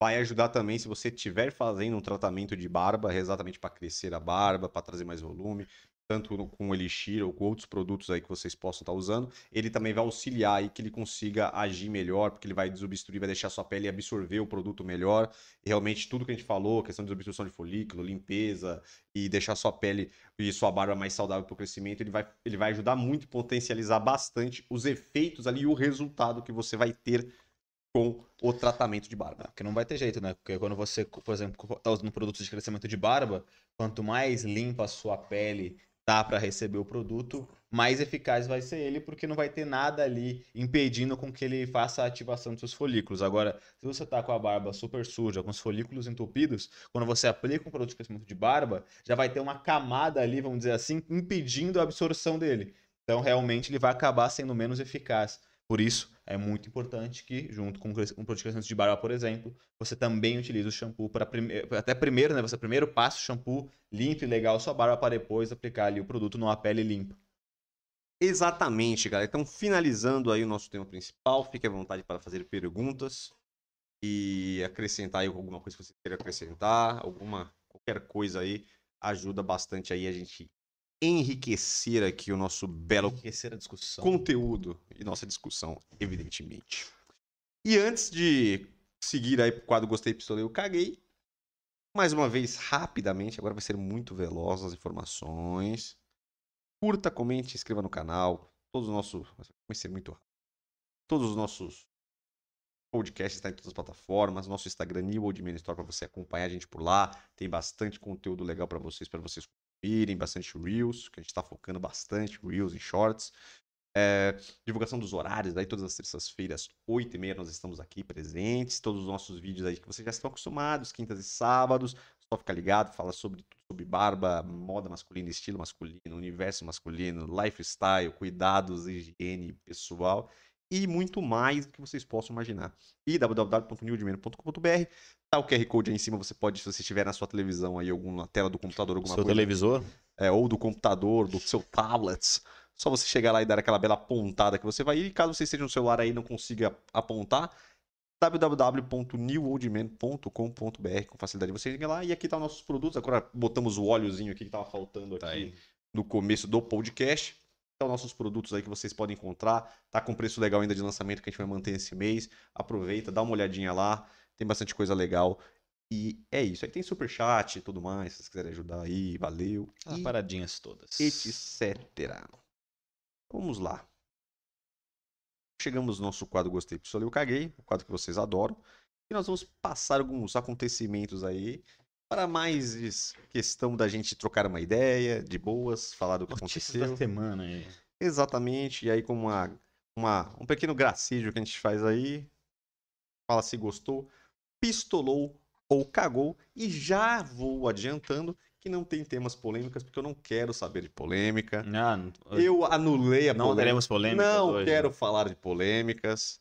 vai ajudar também se você estiver fazendo um tratamento de barba, exatamente para crescer a barba, para trazer mais volume, tanto com o Elixir ou com outros produtos aí que vocês possam estar usando, ele também vai auxiliar aí que ele consiga agir melhor, porque ele vai desobstruir, vai deixar sua pele absorver o produto melhor. E realmente tudo que a gente falou, questão de desobstrução de folículo, limpeza e deixar sua pele e sua barba mais saudável para o crescimento, ele vai, ele vai ajudar muito e potencializar bastante os efeitos ali e o resultado que você vai ter com o tratamento de barba. Porque não vai ter jeito, né? Porque quando você, por exemplo, está usando produtos de crescimento de barba, quanto mais limpa a sua pele tá para receber o produto, mais eficaz vai ser ele, porque não vai ter nada ali impedindo com que ele faça a ativação dos seus folículos. Agora, se você tá com a barba super suja, com os folículos entupidos, quando você aplica um produto de crescimento de barba, já vai ter uma camada ali, vamos dizer assim, impedindo a absorção dele. Então, realmente, ele vai acabar sendo menos eficaz. Por isso, é muito importante que, junto com um produto de de barba, por exemplo, você também utilize o shampoo para prime... até primeiro, né? Você primeiro passa o shampoo limpo e legal sua barba para depois aplicar ali o produto numa pele limpa. Exatamente, galera. Então, finalizando aí o nosso tema principal, fique à vontade para fazer perguntas e acrescentar aí alguma coisa que você queira acrescentar, alguma qualquer coisa aí ajuda bastante aí a gente enriquecer aqui o nosso belo enriquecer a discussão. conteúdo e nossa discussão, evidentemente. E antes de seguir aí pro quadro Gostei, Pistolei, eu caguei. Mais uma vez, rapidamente, agora vai ser muito veloz as informações. Curta, comente, inscreva no canal. Todos os nossos. Vai ser muito rápido. Todos os nossos podcasts estão em todas as plataformas. Nosso Instagram, New Old Man Store, para você acompanhar a gente por lá. Tem bastante conteúdo legal para vocês, para vocês conferirem. Bastante Reels, que a gente está focando bastante, Reels e Shorts. É, divulgação dos horários, aí todas as terças-feiras, 8h30, nós estamos aqui presentes. Todos os nossos vídeos aí que vocês já estão acostumados, quintas e sábados. Só ficar ligado, fala sobre sobre barba, moda masculina, estilo masculino, universo masculino, lifestyle, cuidados, higiene pessoal e muito mais do que vocês possam imaginar. E tá o QR Code aí em cima, você pode, se você estiver na sua televisão aí, alguma tela do computador, alguma Seu coisa. televisor? É, ou do computador, do seu tablet. Só você chegar lá e dar aquela bela apontada que você vai ir. E caso você esteja no celular aí e não consiga apontar, www.newoldman.com.br com facilidade você chega lá e aqui tá nossos produtos. Agora botamos o óleozinho aqui que tava faltando Tá aqui aí. no começo do podcast. Então nossos produtos aí que vocês podem encontrar, tá com preço legal ainda de lançamento que a gente vai manter esse mês. Aproveita, dá uma olhadinha lá, tem bastante coisa legal. E é isso. Aí tem superchat e tudo mais, se vocês quiserem ajudar aí, valeu. As E paradinhas todas. etc. Vamos lá. Chegamos no nosso quadro Gostei, Pessoal, eu caguei, o quadro que vocês adoram. E nós vamos passar alguns acontecimentos aí para mais questão da gente trocar uma ideia, de boas, falar do que Notícias aconteceu. da semana aí. Exatamente. E aí, com uma, uma, um pequeno gracídio que a gente faz aí, fala se gostou, pistolou ou cagou. E já vou adiantando que não tem temas polêmicas, porque eu não quero saber de polêmica. Ah, não, Eu anulei a não polêmica. teremos polêmicas Não hoje. quero falar de polêmicas.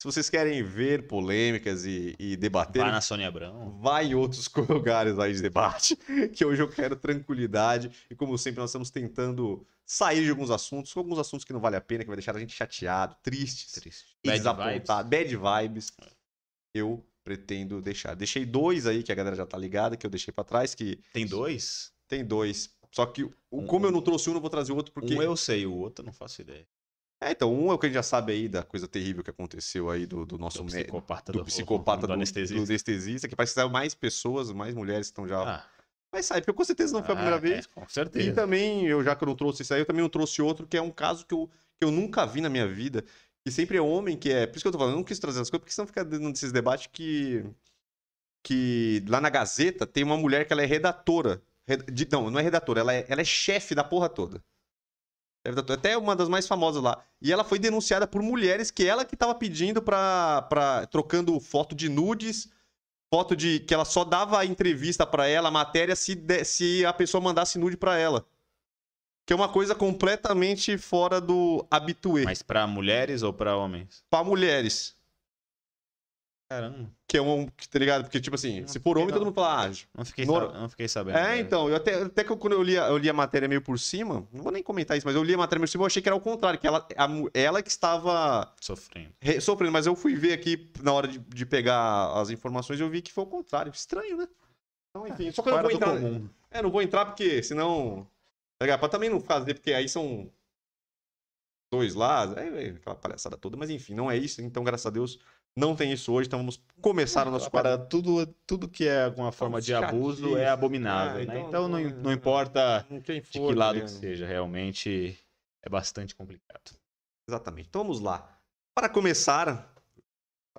Se vocês querem ver polêmicas e, e debater, Vai na Sônia Abrão. vai em outros <laughs> lugares aí de debate, que hoje eu quero tranquilidade. E como sempre, nós estamos tentando sair de alguns assuntos, alguns assuntos que não vale a pena, que vai deixar a gente chateado, tristes, Triste. e Bad desapontado, bad vibes. Eu pretendo deixar. Deixei dois aí que a galera já tá ligada, que eu deixei pra trás, que Tem dois? tem dois. Só que, Um- como eu não trouxe um, eu vou trazer o outro, porque Um eu sei, o outro eu não faço ideia. É, então, um é o que a gente já sabe aí da coisa terrível que aconteceu aí do, do nosso Do psicopata do, do, psicopata do, do anestesista. do anestesista, que parece que saiu mais pessoas, mais mulheres que estão já. Ah, Mas sai, porque com certeza não foi a primeira ah, vez. é, com E certeza. também, eu já que eu não trouxe isso aí, eu também não trouxe outro, que é um caso que eu, que eu nunca vi na minha vida. Que sempre é homem que é. Por isso que eu tô falando, eu não quis trazer as coisas, porque senão fica dando desses debates que. Que lá na Gazeta tem uma mulher que ela é redatora. Red- não, não é redatora, ela é, ela é chefe da porra toda. To- Até uma das mais famosas lá. E ela foi denunciada por mulheres que ela que tava pedindo pra. pra trocando foto de nudes. Foto de. que ela só dava a entrevista pra ela, a matéria, se, de- se a pessoa mandasse nude pra ela. Que é uma coisa completamente fora do habitué. Mas pra mulheres ou pra homens? Pra mulheres. Caramba. Que é um. Tá ligado? Porque, tipo assim, se for homem, todo mundo fala. Ah, Não fiquei, sab- não fiquei sabendo. É, velho. então, eu até, até que eu- quando eu li, a, eu li a matéria meio por cima, não vou nem comentar isso, mas eu li a matéria meio por cima, eu achei que era o contrário, que ela, a ela que estava Sofrendo. re- sofrendo, mas eu fui ver aqui na hora de, de pegar as informações, eu vi que foi o contrário. Estranho, né? Então, enfim, só que eu não vou entrar. comum. É, não vou entrar porque senão. Tá ligado? Pra também não fazer, porque aí são dois lados, é, é aquela palhaçada toda, mas enfim, não é isso, então graças a Deus não tem isso hoje, então vamos começar o nosso Para tudo, tudo que é alguma forma de abuso é abominável. Ah, né? então Então, não, não- importa de que lado né? que seja, realmente é bastante complicado. Exatamente. Então vamos lá. Para começar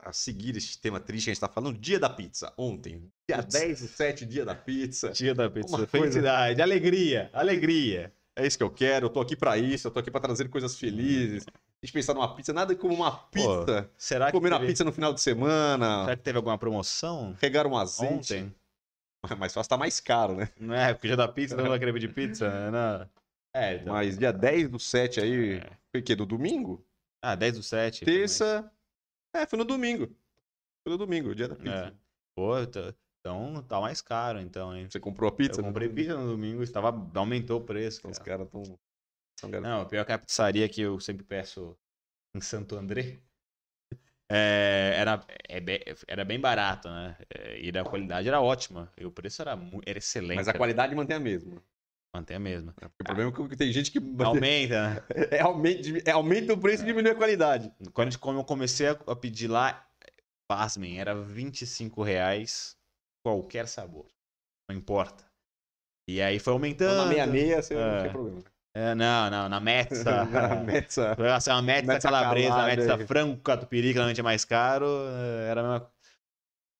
a seguir este tema triste que a gente está falando, dia da pizza. Ontem, dia Putz. 10 do 7, dia da pizza. Dia da pizza, Uma coisa- felicidade, alegria, alegria. É isso que eu quero, eu tô aqui para isso, eu tô aqui para trazer coisas felizes. A gente pensar numa pizza, nada como uma pizza. Será que, Comer uma teve, pizza no final de semana, será que teve alguma promoção regar um azeite. ontem? <laughs> Mas fácil tá mais caro, né? Não é? Porque dia da pizza não vai querer pedir pizza? Não. É, então. Mas dia 10 do 7 aí, É. foi o quê? Do domingo? Ah, 10 do 7. Terça. É, foi no domingo. Foi no domingo, dia da pizza. É. Pô, tá- então tá mais caro, então, hein? Você comprou a pizza? Eu comprei pizza no domingo, estava, aumentou o preço. Então os cara. caras tão. São garotos. Não, pior que a pizzaria que eu sempre peço em Santo André. <laughs> é, era, é bem- era bem barato, né? É, E a qualidade era ótima. E o preço era, era excelente. Mas a qualidade mantém a mesma. Mantém a mesma. Porque o problema é que tem gente que Aumenta, né? <laughs> é, aumenta, é, aumenta o preço e diminui a qualidade. Quando, gente- quando eu comecei a, pedir lá, pasmem, era 25 reais qualquer sabor. Não importa. E aí foi aumentando. Então, na meia-meia, você não É. tem problema. É, não, não, na Metza. <laughs> Na Metza. Foi assim, uma Metza Metza calabresa, calada, Metza é. frango, catupiry, que normalmente é mais caro. é, Era a mesma...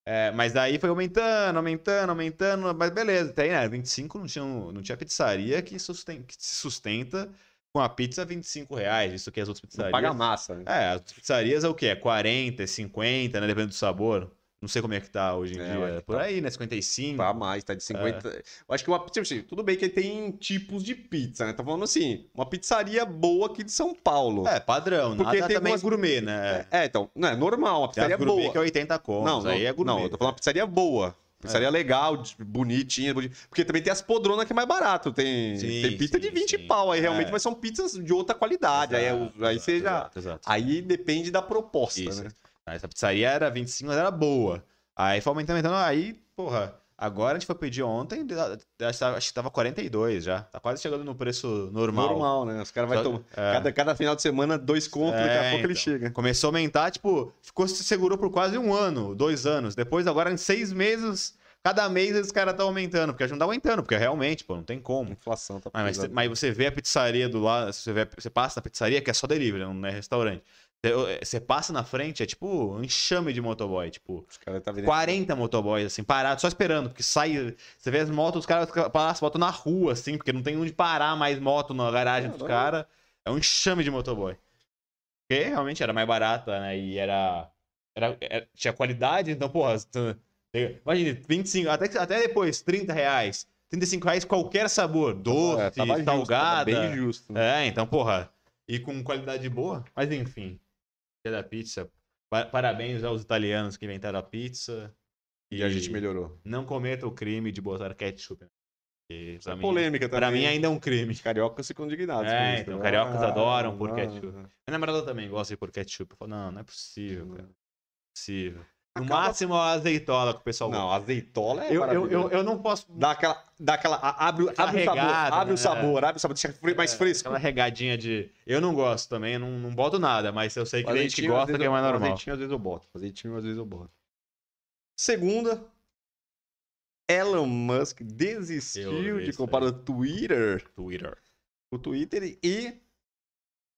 É, mas daí foi aumentando, aumentando, aumentando. Mas beleza, até aí, né? 25 não tinha, não tinha pizzaria que, susten- que se sustenta com a pizza a 25 reais. Isso que as outras Não pizzarias. paga massa. né? É, as pizzarias é o quê? É 40, 50, né? Dependendo do sabor. Não sei como é que tá hoje em É, dia. Por tá- aí, né? 55. Tá mais, tá de 50. Eu acho que uma pizza. assim, Tudo bem que tem tipos de pizza, né? Tá falando assim, uma pizzaria boa aqui de São Paulo. É, padrão. Porque tem também algumas- gourmet, né? É, então, não é normal, uma Tem pizzaria gourmet boa. que é 80 contos. Não, não, aí é gourmet. não, eu tô falando uma pizzaria boa. Pizzaria legal, de- bonitinha, boni- Porque também tem as podronas que é mais barato. Tem, Sim, tem pizza de sim, 20 sim. pau aí, realmente, É. mas são pizzas de outra qualidade. aí é Exato, aí você já. exato, exato. Aí depende da proposta, Isso. né? Essa pizzaria era 25, mas era boa. Aí foi aumentando, aumentando. Aí, porra, Agora a gente foi pedir ontem, acho que tava- acho que tava 42 já. Tá quase chegando no preço normal. Normal, né? Os caras vão tomar. é. Cada, cada final de semana, dois contos, daqui a É, pouco ele então. chega. Começou a aumentar, tipo, ficou se segurou por quase um ano, dois anos. Depois, agora em seis meses, cada mês os caras estão aumentando, porque a gente não tá aumentando, porque realmente, pô, não tem A como. inflação tá mas, pesada. mas você vê a pizzaria do lado, você, vê, você passa na pizzaria, que é só delivery, não é restaurante. Você, você passa na frente, é tipo um enxame de motoboy, tipo, Os caras tá vendendo. 40 motoboys, assim, parados, só esperando, porque sai. Você vê as motos, os caras passam moto na rua, assim, porque não tem onde parar mais moto na garagem dos Caramba. caras. É um enxame de motoboy. Porque realmente era mais barata, né? E era. era, era- tinha qualidade, então, porra. Imagina, 25, até, até depois, 30 reais. 35 reais qualquer sabor. Doce, É, tava justo, salgada. tava bem justo. né? É, então, porra. E com qualidade boa. Mas enfim. Da pizza. Pa- Parabéns aos italianos que inventaram a pizza. E a gente melhorou. Não cometa o crime de botar ketchup. né? É mim, polêmica também. pra mim ainda é um crime. Cariocas ficam indignados. É, então, né? cariocas adoram por não, ketchup. não. Minha namorada também gosta de pôr ketchup. Eu falo, não, não é possível, cara. Não é possível. No Acaba- máximo a azeitola que o pessoal Não, azeitola é eu, eu, eu, eu não posso. Dá aquela, dá aquela, a- abre, Aquela abre o sabor, regada, abre né? o sabor, abre o sabor, deixa mais É, fresco. Aquela regadinha de. Eu não gosto também, eu não, não boto nada, mas eu sei que tem gente que gosta que é mais normal. Azeitinho às vezes eu boto, azeitinho às vezes eu boto. Segunda, Elon Musk desistiu de comprar o Twitter, Twitter. o Twitter e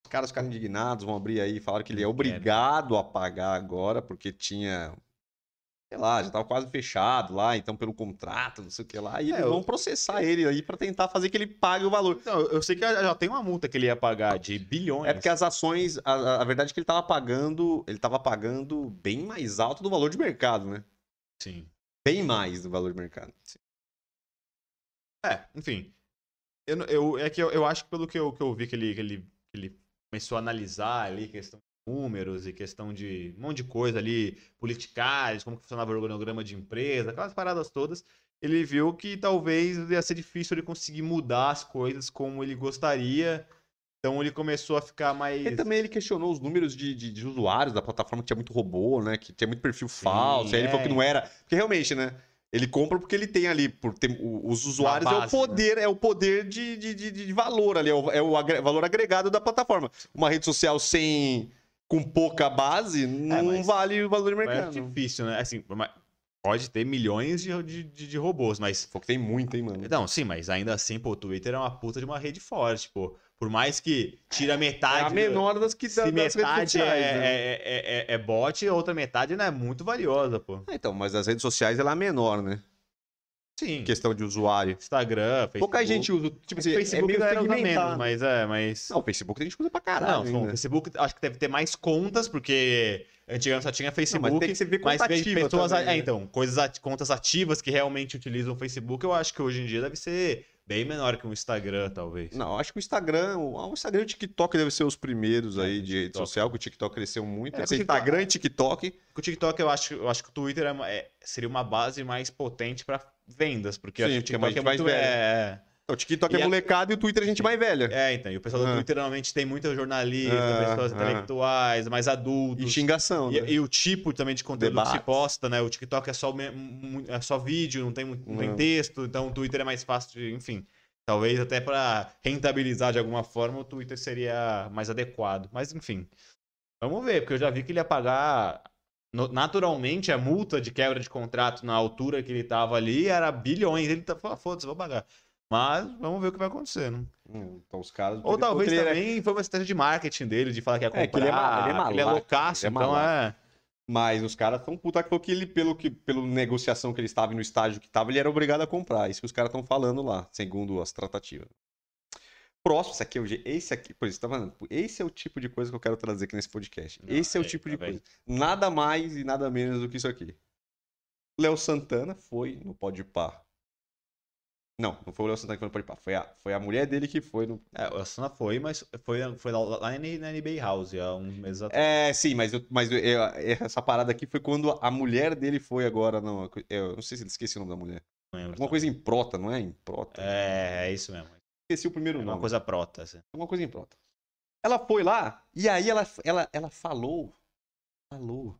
os caras ficaram indignados, vão abrir aí, falaram que ele é obrigado a pagar agora porque tinha sei lá, já tava quase fechado lá, então pelo contrato, não sei o que lá, e É, eu- vão processar ele aí pra tentar fazer que ele pague o valor. Não, eu sei que já tem uma multa que ele ia pagar de bilhões. É porque as ações, a, a- verdade é que ele tava pagando, ele tava pagando bem mais alto do valor de mercado, né? Sim. Bem mais do valor de mercado. É, enfim. Eu, eu, é que eu, eu acho que pelo que eu, que eu vi que ele, que, ele, que ele começou a analisar ali, questão números e questão de um monte de coisa ali, politicais, como funcionava o organograma de empresa, aquelas paradas todas, ele viu que talvez ia ser difícil ele conseguir mudar as coisas como ele gostaria. Então ele começou a ficar mais. E também ele questionou os números de, de- de usuários da plataforma, que tinha muito robô, né? Que tinha muito perfil falso. Aí ele é. falou que não era. Porque realmente, né? Ele compra porque ele tem ali, por ter, os usuários base, é o poder, é o poder de, de, de- de valor ali, é o, é o agre- valor agregado da plataforma. Uma rede social sem com pouca base não mas- vale o valor de mas mercado. é difícil, né? Assim, pode ter milhões de, de, de- robôs, mas Falou que tem muito, hein, mano. Não, sim, mas ainda assim, pô, o Twitter é uma puta de uma rede forte, pô. Por mais que tira É metade. a do- menor das que Se das redes metade sociais, é, né? é, é, é, é bot, a outra metade né, é muito valiosa, pô. Então, mas as redes sociais ela é a menor, né? Sim. Questão de usuário. Instagram, Facebook. Pouca gente usa. Tipo assim, Facebook é meio usa menos, mas é, mas. Não, o Facebook tem gente que usa pra caralho. Não, o Facebook acho que deve ter mais contas, porque antigamente só tinha Não, Facebook. mas tem que você ver Mas pessoas, também, é, né? então, coisas, contas ativas que realmente utilizam o Facebook, eu acho que hoje em dia deve ser bem menor que o Instagram, talvez. Não, acho que o Instagram, o o Instagram e o TikTok devem ser os primeiros É, aí de rede social, que o TikTok cresceu muito. É, TikTok- Instagram e TikTok. Com o TikTok, eu acho, eu acho que o Twitter é é- seria uma base mais potente pra vendas, porque Sim, acho que é o mais- TikTok é mais muito. velho. É, O TikTok E é a- molecada e o Twitter é gente Sim. mais velha. é, então. E o pessoal do Ah. Twitter normalmente tem muitos jornalistas, Ah, pessoas ah. intelectuais, mais E adultos. xingação, né? E, e o tipo também de conteúdo que se posta, né? O TikTok é só, é só vídeo, não tem, não tem texto, então o Twitter é mais fácil de, enfim. Talvez até pra rentabilizar de alguma forma, o Twitter seria mais adequado. Mas enfim. Vamos ver, porque eu já vi que ele ia pagar. Naturalmente, a multa de quebra de contrato na altura que ele tava ali era bilhões. Ele tá foda-se, vou pagar. Mas vamos ver o que vai acontecer, né? Hum, Então os caras. Ou talvez ele é- também foi uma estratégia de marketing dele, de falar que ia comprar. É, que ele é ma- ele é ele é loucaço, ele é então é. Mas os caras estão puta que falou que ele, pelo que, pela negociação que ele estava e no estágio que estava, ele era obrigado a comprar. Isso que os caras estão falando lá, segundo as tratativas. Próximo, esse aqui é o esse aqui, por isso, tá falando? Esse é o tipo de coisa que eu quero trazer aqui nesse podcast. Não, esse é o aí, tipo tá de bem. coisa. Nada mais e nada menos do que isso aqui. Léo Santana foi no Podpah. Não, não foi o Léo Santana que foi no Podpah, foi a, foi a mulher dele que foi no... É, o Asuna foi, mas foi, foi lá, lá na NBA House há uns meses atrás. É, sim, mas, eu, mas eu- eu- essa parada aqui foi quando a mulher dele foi agora, não, eu não sei se esqueci o nome da mulher. Não lembro Alguma coisa em prota, não é? Em prota. É, é isso mesmo. Esqueci o primeiro É nome. uma coisa prota. Assim. Alguma coisa em prota. Ela foi lá e aí ela, ela, ela falou. Falou.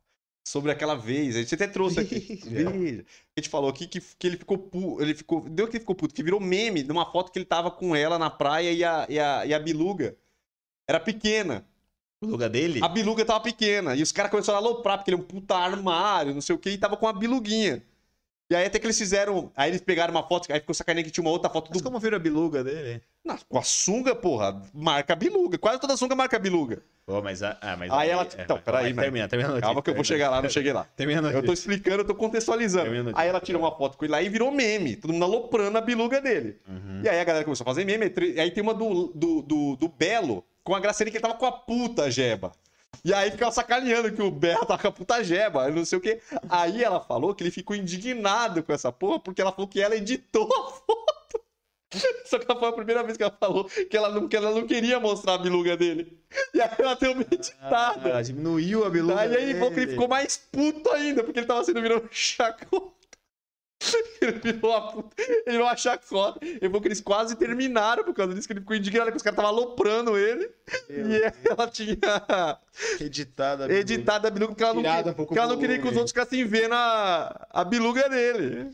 Sobre aquela vez. A gente até trouxe aqui. <laughs> Veja. A gente falou aqui que, que ele ficou puto. Ele ficou. Deu que ele ficou puto, que virou meme de uma foto que ele tava com ela na praia e a, e a, e a biluga era pequena. O lugar dele? A biluga tava pequena. E os caras começaram a aloprar, porque ele é um puta armário, não sei o que, e tava com a biluguinha. E aí até que eles fizeram. Aí eles pegaram uma foto, aí ficou sacaneando que tinha uma outra foto Mas do. como vira a biluga dele? Não, com a sunga, porra, marca a biluga. Quase toda sunga marca a biluga. Pô, mas, ah, ah, mas Aí ela- é, então, peraí, vai, mano. Termina, termina a notícia, Calma que eu vou termina. chegar lá, não cheguei lá. Termina a Eu tô notícia. explicando, eu tô contextualizando. Termina a Aí ela notícia. tirou uma foto com ele lá e virou meme. Todo mundo aloprando a biluga dele. Uhum. E aí a galera começou a fazer meme. aí tem uma do, do, do, do Belo com a Graciane que ele tava com a puta jeba. E aí ficava sacaneando que o Belo tava com a puta jeba, não sei o quê. Aí ela falou que ele ficou indignado com essa porra porque ela falou que ela editou a <laughs> foto. Só que foi a primeira vez que ela falou que ela não, que ela não queria mostrar a biluga dele. E aí ela deu uma editada. Ah, diminuiu a biluga Aí ele falou que ele ficou mais puto ainda, porque ele tava sendo virando chacota. <laughs> Ele virou uma puta. Ele virou uma chacota. Ele falou que eles quase terminaram por causa disso, que ele ficou indignado, que os caras estavam aloprando ele. Meu e ela tinha Editada a biluga. editado a biluga porque ela não, porque ela não queria que os outros ficassem vendo a, a biluga dele.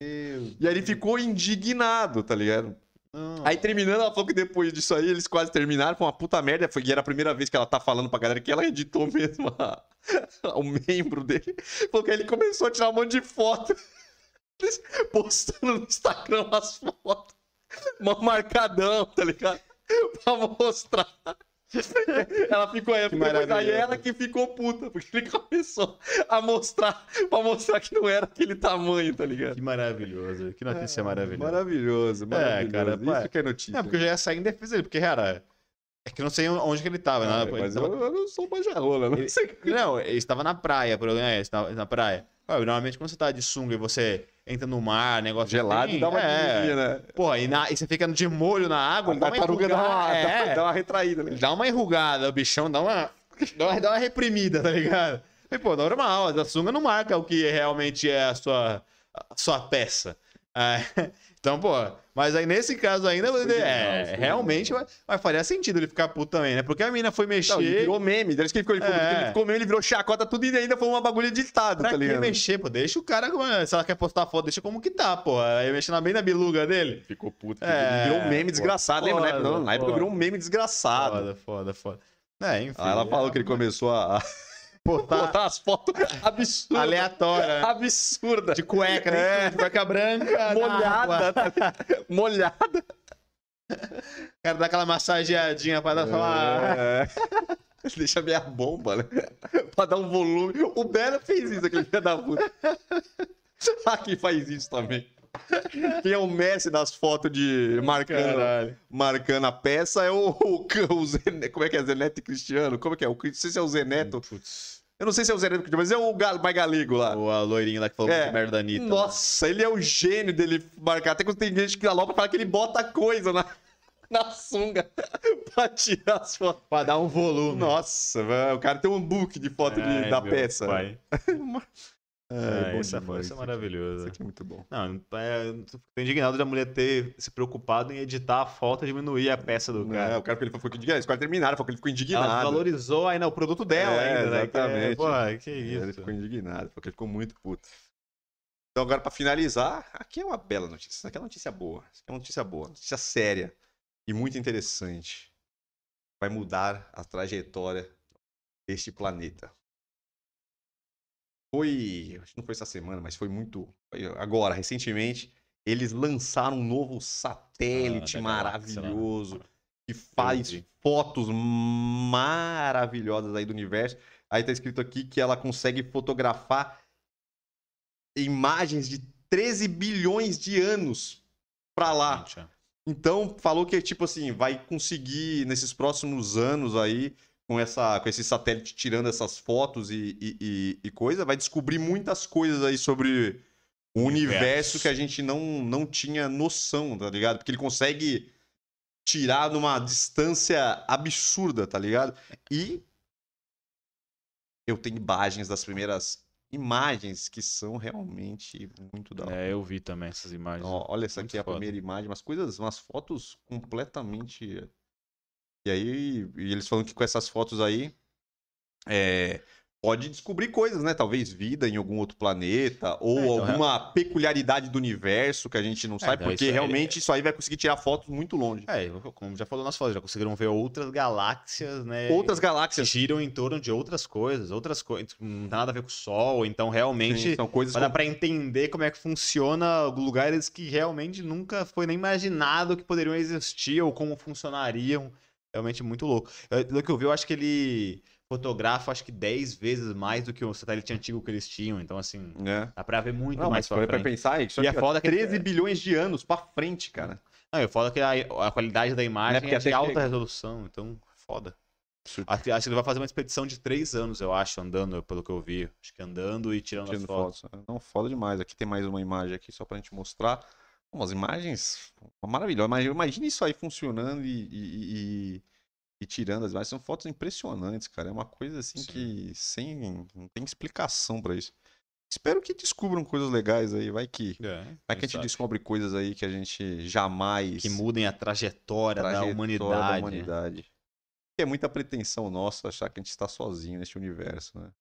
Meu E aí ele ficou indignado, tá ligado? Deus. Aí terminando, ela falou que depois disso aí eles quase terminaram, foi uma puta merda. Foi, e era a primeira vez que ela tá falando pra galera que ela editou mesmo a- <laughs> o membro dele. Falou que aí ele começou a tirar um monte de foto, <laughs> postando no Instagram as fotos. Mó marcadão, tá ligado? <laughs> Pra mostrar. Ela ficou aí, depois ela que ficou puta, porque ele começou a mostrar, pra mostrar que não era aquele tamanho, tá ligado? Que maravilhoso. Que notícia maravilhosa. Maravilhoso, maravilhoso. cara, Isso é notícia. Não, porque eu já ia sair em defesa dele, porque, cara, é que eu não sei onde que ele tava, né? Ah, mas tava- eu, eu não sou manjarrola, não Ele- <laughs> sei. Não, ele estava na praia, por exemplo, é, estava na praia. Ué, normalmente quando você tá de sunga e você entra no mar, negócio Gelado assim, dá uma é, diminuidinha, né? Pô, e, na- e você fica de molho na água, A dá uma tartaruga dá uma, enrugada, é. dá uma retraída, né? Dá uma enrugada, o bichão dá uma, dá uma, dá uma reprimida, tá ligado? E, pô, normal, a sunga não marca o que realmente é a sua, a sua peça. É, então, pô, mas aí nesse caso ainda, Foi é, realmente vai, vai faria sentido ele ficar puto também, né? Porque a mina foi mexer. Não, ele virou meme. Desde que ele ficou, ele ficou, É. ele ficou meme, ele virou chacota, tudo e ainda foi uma bagulho editado, Pra tá que ligado? mexer, pô? Deixa o cara, se ela quer postar foto, deixa como que tá, pô. Aí mexendo bem na biluga dele. Ficou puto. É, ele virou um meme desgraçado. Lembra? Na época, foda, não, na época foda. virou um meme desgraçado. Foda, foda, foda. É, enfim. Aí ela falou que ele começou a, a postar botar as fotos absurdas. aleatória, né? Absurda. De cueca, né? De cueca branca. molhada. tá <laughs> molhada. Quero dar aquela massageadinha pra dar falar. É. <laughs> Deixa minha bomba, né? pra dar um volume. O Belo fez isso, aquele filho da puta. <laughs> Aqui faz isso também. Quem é o Messi das fotos de marcando, Caralho. marcando a peça é o, o, o Zeneto, como é que é? Zeneto e Cristiano? Como é que é? O, não sei se é o Zeneto. Putz. Eu não sei se é o Zeneto, mas é o Gal, mais galego lá. O loirinho lá que falou É. merda da Anitta. né? Nossa, ele é o gênio dele marcar. Até quando tem gente que alopra fala que ele bota coisa na, <laughs> na sunga <laughs> pra tirar as fotos. Pra dar um volume. Nossa, o cara tem um book de foto de- Ai, da peça. pai. <laughs> É, É, essa, demais, isso é maravilhoso. Isso aqui é muito bom. Não, é, eu tô indignado da mulher ter se preocupado em editar a foto e diminuir a peça do É, cara. o cara ele ficou indignado. Os caras terminaram, falou que ele ficou Ela indignado. valorizou ainda o produto dela É, ainda, né? Que é- exatamente. Pô, que isso. Ele ficou indignado, porque ele ficou muito puto. Então, agora, pra finalizar, aqui é uma bela notícia. Isso aqui é uma notícia boa. Isso aqui é uma notícia boa, notícia séria e muito interessante. Vai mudar a trajetória deste planeta. Foi. Acho que não foi essa semana, mas foi muito. foi agora, recentemente, eles lançaram um novo satélite Ah, galáxia, né? maravilhoso que faz vi. fotos maravilhosas aí do universo. Aí tá escrito aqui que ela consegue fotografar imagens de 13 bilhões de anos pra lá. Então, falou que, tipo assim, vai conseguir, nesses próximos anos aí, com, essa, com esse satélite tirando essas fotos e, e, e- coisa, vai descobrir muitas coisas aí sobre o universo, Universo. que a gente não, não tinha noção, tá ligado? Porque ele consegue tirar numa distância absurda, tá ligado? E eu tenho imagens das primeiras imagens que são realmente muito da hora. É, eu vi também essas imagens. Ó, olha, essa Muito aqui é a primeira imagem, umas coisas, umas fotos completamente. E aí, e eles falam que com essas fotos aí, é, pode descobrir coisas, né? Talvez vida em algum outro planeta, ou É, então, alguma peculiaridade do universo que a gente não sabe, então, porque isso realmente isso aí vai conseguir tirar fotos muito longe. É, como já falou nas fotos, já conseguiram ver outras galáxias, né? Outras que galáxias giram em torno de outras coisas, outras coisas, não tem nada a ver com o Sol, então realmente sim, são coisas vai dar com- pra entender como é que funciona lugares que realmente nunca foi nem imaginado que poderiam existir ou como funcionariam. Realmente muito louco. Eu- Pelo que eu vi, eu acho que ele fotografa acho que 10 vezes mais do que o satélite antigo que eles tinham, então assim, né? dá pra ver muito Não, mais mas pra pra, pensar, isso E é foda que- 13 bilhões de anos pra frente, cara. Não, eu falo que a, a qualidade da imagem é, até de alta chega. resolução, então foda. Que, acho que ele vai fazer uma expedição de três anos, eu acho, andando, pelo que eu vi. Acho que andando e tirando, Tirando as fotos. fotos. Não, foda demais. Aqui tem mais uma imagem aqui só pra gente mostrar. Umas imagens maravilhosas. Imagina, isso aí funcionando e, e- e- e tirando as imagens. São fotos impressionantes, cara. É uma coisa assim Sim. que sem não tem explicação pra isso. Espero que descubram coisas legais aí. Vai que, É, vai que a gente sabe? descobre coisas aí que a gente jamais Que mudem a trajetória, da trajetória humanidade. da humanidade. É muita pretensão nossa achar que a gente está sozinho neste universo, né?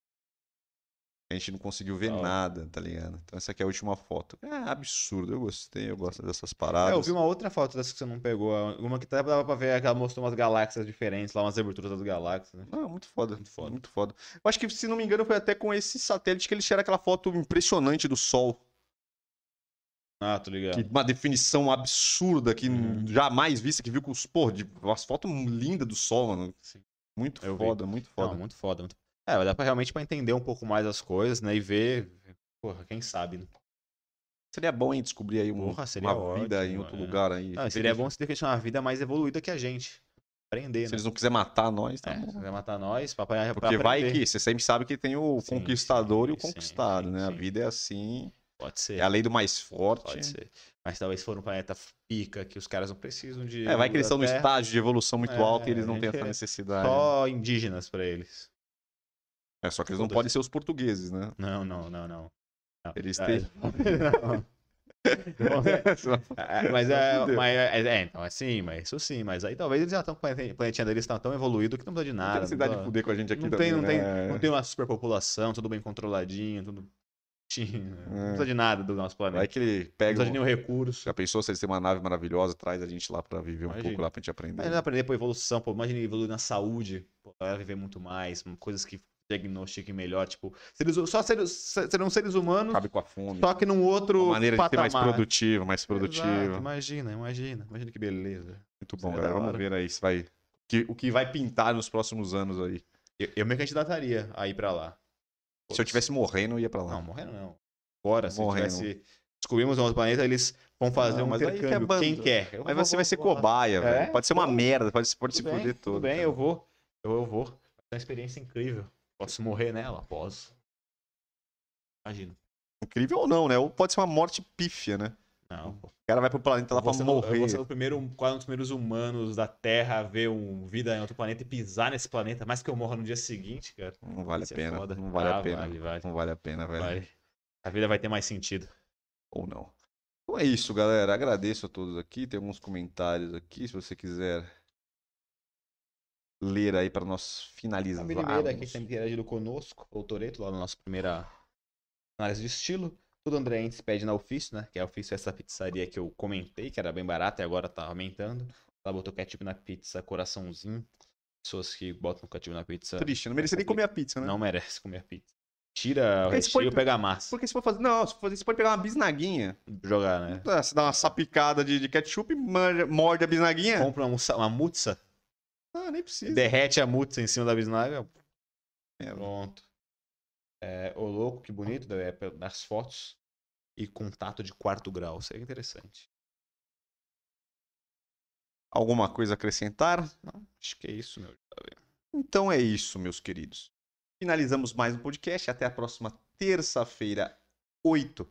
A gente não conseguiu ver nada, tá ligado? Então essa aqui é a última foto. É absurdo, eu gostei, eu gosto dessas É, paradas. eu vi uma outra foto dessa que você não pegou. Uma que até dava pra ver que ela mostrou umas galáxias diferentes, lá umas aberturas das galáxias. Né? Não, muito foda, Muito foda. muito foda. Eu acho que, se não me engano, foi até com esse satélite que eles tiraram aquela foto impressionante do Sol. Ah, tô ligado. Que uma definição absurda que Uhum. jamais vista, que viu com os, pô, de, umas fotos lindas do Sol, mano. Sim. Muito Eu vi. foda, muito foda. Não, muito foda. Muito... É, vai dar pra realmente pra entender um pouco mais as coisas, né? E ver. Porra, quem sabe, né? Seria bom, hein, descobrir aí um- Porra, uma vida em ótimo, outro é. lugar aí. Não, seria bom se ter uma vida mais evoluída que a gente. Aprender, Se né? eles não quiserem matar nós, tá É, bom. se quiser matar nós, pra Porque vai que você sempre sabe que tem o Sim, conquistador e o sim, conquistado, sim, né? A sim. vida é assim, Pode ser. é a lei do mais forte. Pode ser. Mas talvez for um planeta pica que os caras não precisam de. É, vai que eles estão no estágio de evolução muito É, alto e eles não têm essa é necessidade. Só indígenas pra eles. É, só que eles não podem ser os portugueses, né? Não, não, não, não. Não. Eles Ah, têm. <laughs> não. É, <laughs> mas é, mas é, é, então, assim, mas isso sim, mas aí talvez eles já estão o planetinha deles estão tão evoluído que não precisa de Não tem nada. necessidade não, de fuder com a gente aqui não também, tem, não, tem, né? não tem uma superpopulação, tudo bem controladinho, tudo. bonitinho, Não É. precisa de nada do nosso planeta. Vai que ele Não pega. precisa de um- nenhum recurso. Já pensou se eles têm uma nave maravilhosa, traz a gente lá pra viver um Imagina. pouco lá pra gente aprender. Mas aprender por evolução, pô, imagina evoluir na saúde, pô, viver muito mais, coisas que diagnostiquem melhor, tipo, seres, só seres, serão seres humanos, Cabe com a fome. só que num outro Uma maneira de ser mais patamar. produtivo, mais produtivo. Exato, imagina, imagina, imagina que beleza. Muito bom, é galera. Vamos ver aí se vai. que- o que vai pintar nos próximos anos aí. Eu, eu me candidataria a ir pra lá. Se eu tivesse morrendo, eu ia pra lá. Não, morrendo não. Bora, se Morrendo. tivesse... Descobrimos um outro planeta, eles vão fazer Não, um que é intercâmbio. bando. Quem quer? Eu Mas vou- você vou- vai ser vou cobaia, É? velho. Pode ser uma merda, pode, pode se Tudo fuder tudo todo. bem, cara. eu vou. Eu, eu vou. Vai ser uma experiência incrível. Posso morrer nela? Posso. Imagina. Incrível ou não, né? Ou pode ser uma morte pífia, né? Não. O cara vai pro planeta lá pra ser, morrer. vou ser o primeiro, quase um dos primeiros humanos da Terra a ver um, vida em outro planeta e pisar nesse planeta, mais que eu morra no dia seguinte, cara. Não vale a é pena. foda. Não vale Ah, a pena. Vale, vale, Não vale a pena, velho. vale. A vida vai ter mais sentido. Ou não. Então é isso, galera. Agradeço a todos aqui. Tem alguns comentários aqui, se você quiser ler aí para nós A finalizarmos. primeira aqui que tem interagido conosco, o Toreto, lá na nossa primeira análise de estilo. Tudo André Entes pede na Ofício, né? Que é a Ofício é essa pizzaria que eu comentei, que era bem barata e agora tá aumentando. Ela botou ketchup na pizza, coraçãozinho. Pessoas que botam ketchup na pizza Triste, não merecia nem comer a pizza, né? não merece comer pizza. Tira o recheio e pega a massa. Porque se for fazer. Não, se for fazer, você pode pegar uma bisnaguinha. Jogar, né? Você dá uma sapicada de, de ketchup, morde, morde a bisnaguinha. Compra uma, uma mutza, Ah, nem precisa. derrete a mutza em cima da bisnaga, É, Pronto. É, o louco, que bonito, é, nas fotos. E contato de quarto grau. Isso é interessante. Alguma coisa a acrescentar? Não, acho que é isso, meu. Então é isso, meus queridos. Finalizamos mais um podcast. Até a próxima terça-feira, 8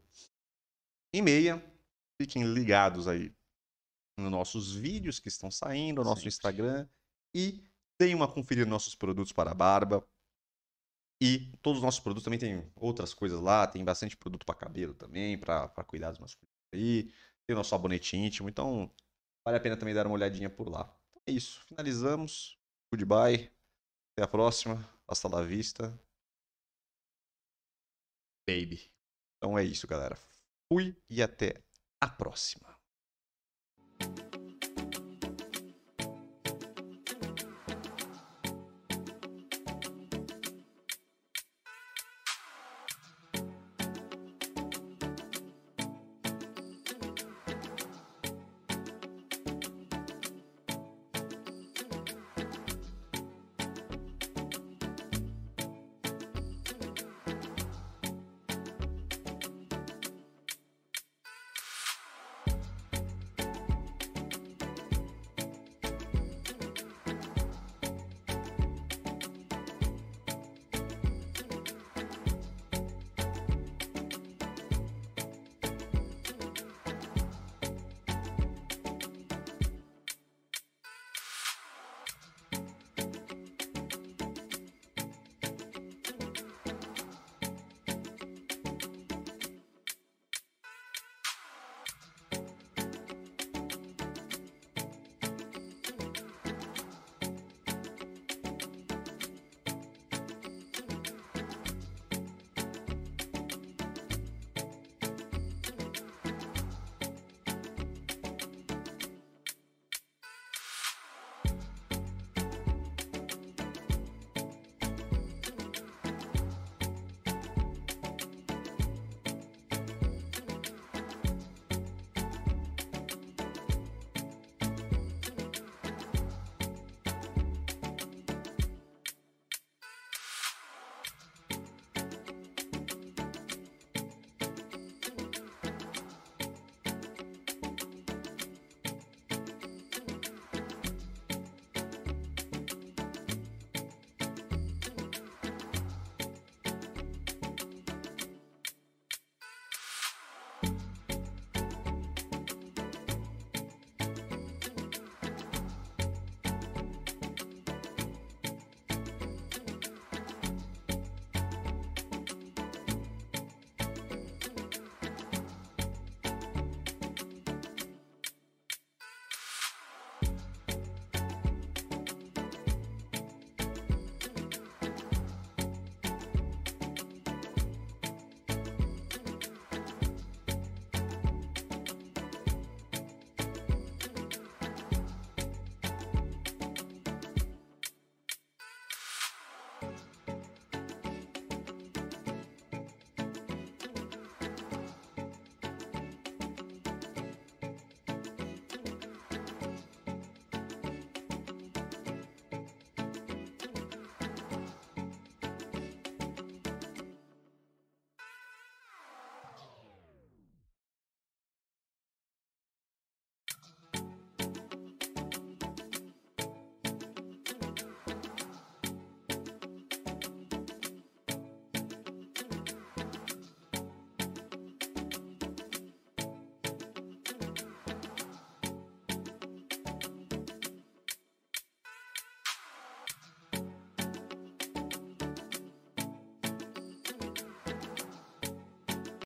e meia. Fiquem ligados aí nos nossos vídeos que estão saindo, no nosso Sempre. Instagram. E deem uma conferida nos nossos produtos para a barba. E todos os nossos produtos também tem outras coisas lá. Tem bastante produto para cabelo também, para cuidados masculinos aí. Tem o nosso sabonete íntimo. Então, vale a pena também dar uma olhadinha por lá. Então é isso. Finalizamos. Goodbye. Até a próxima. Hasta la vista. Baby. Então é isso, galera. Fui e até a próxima.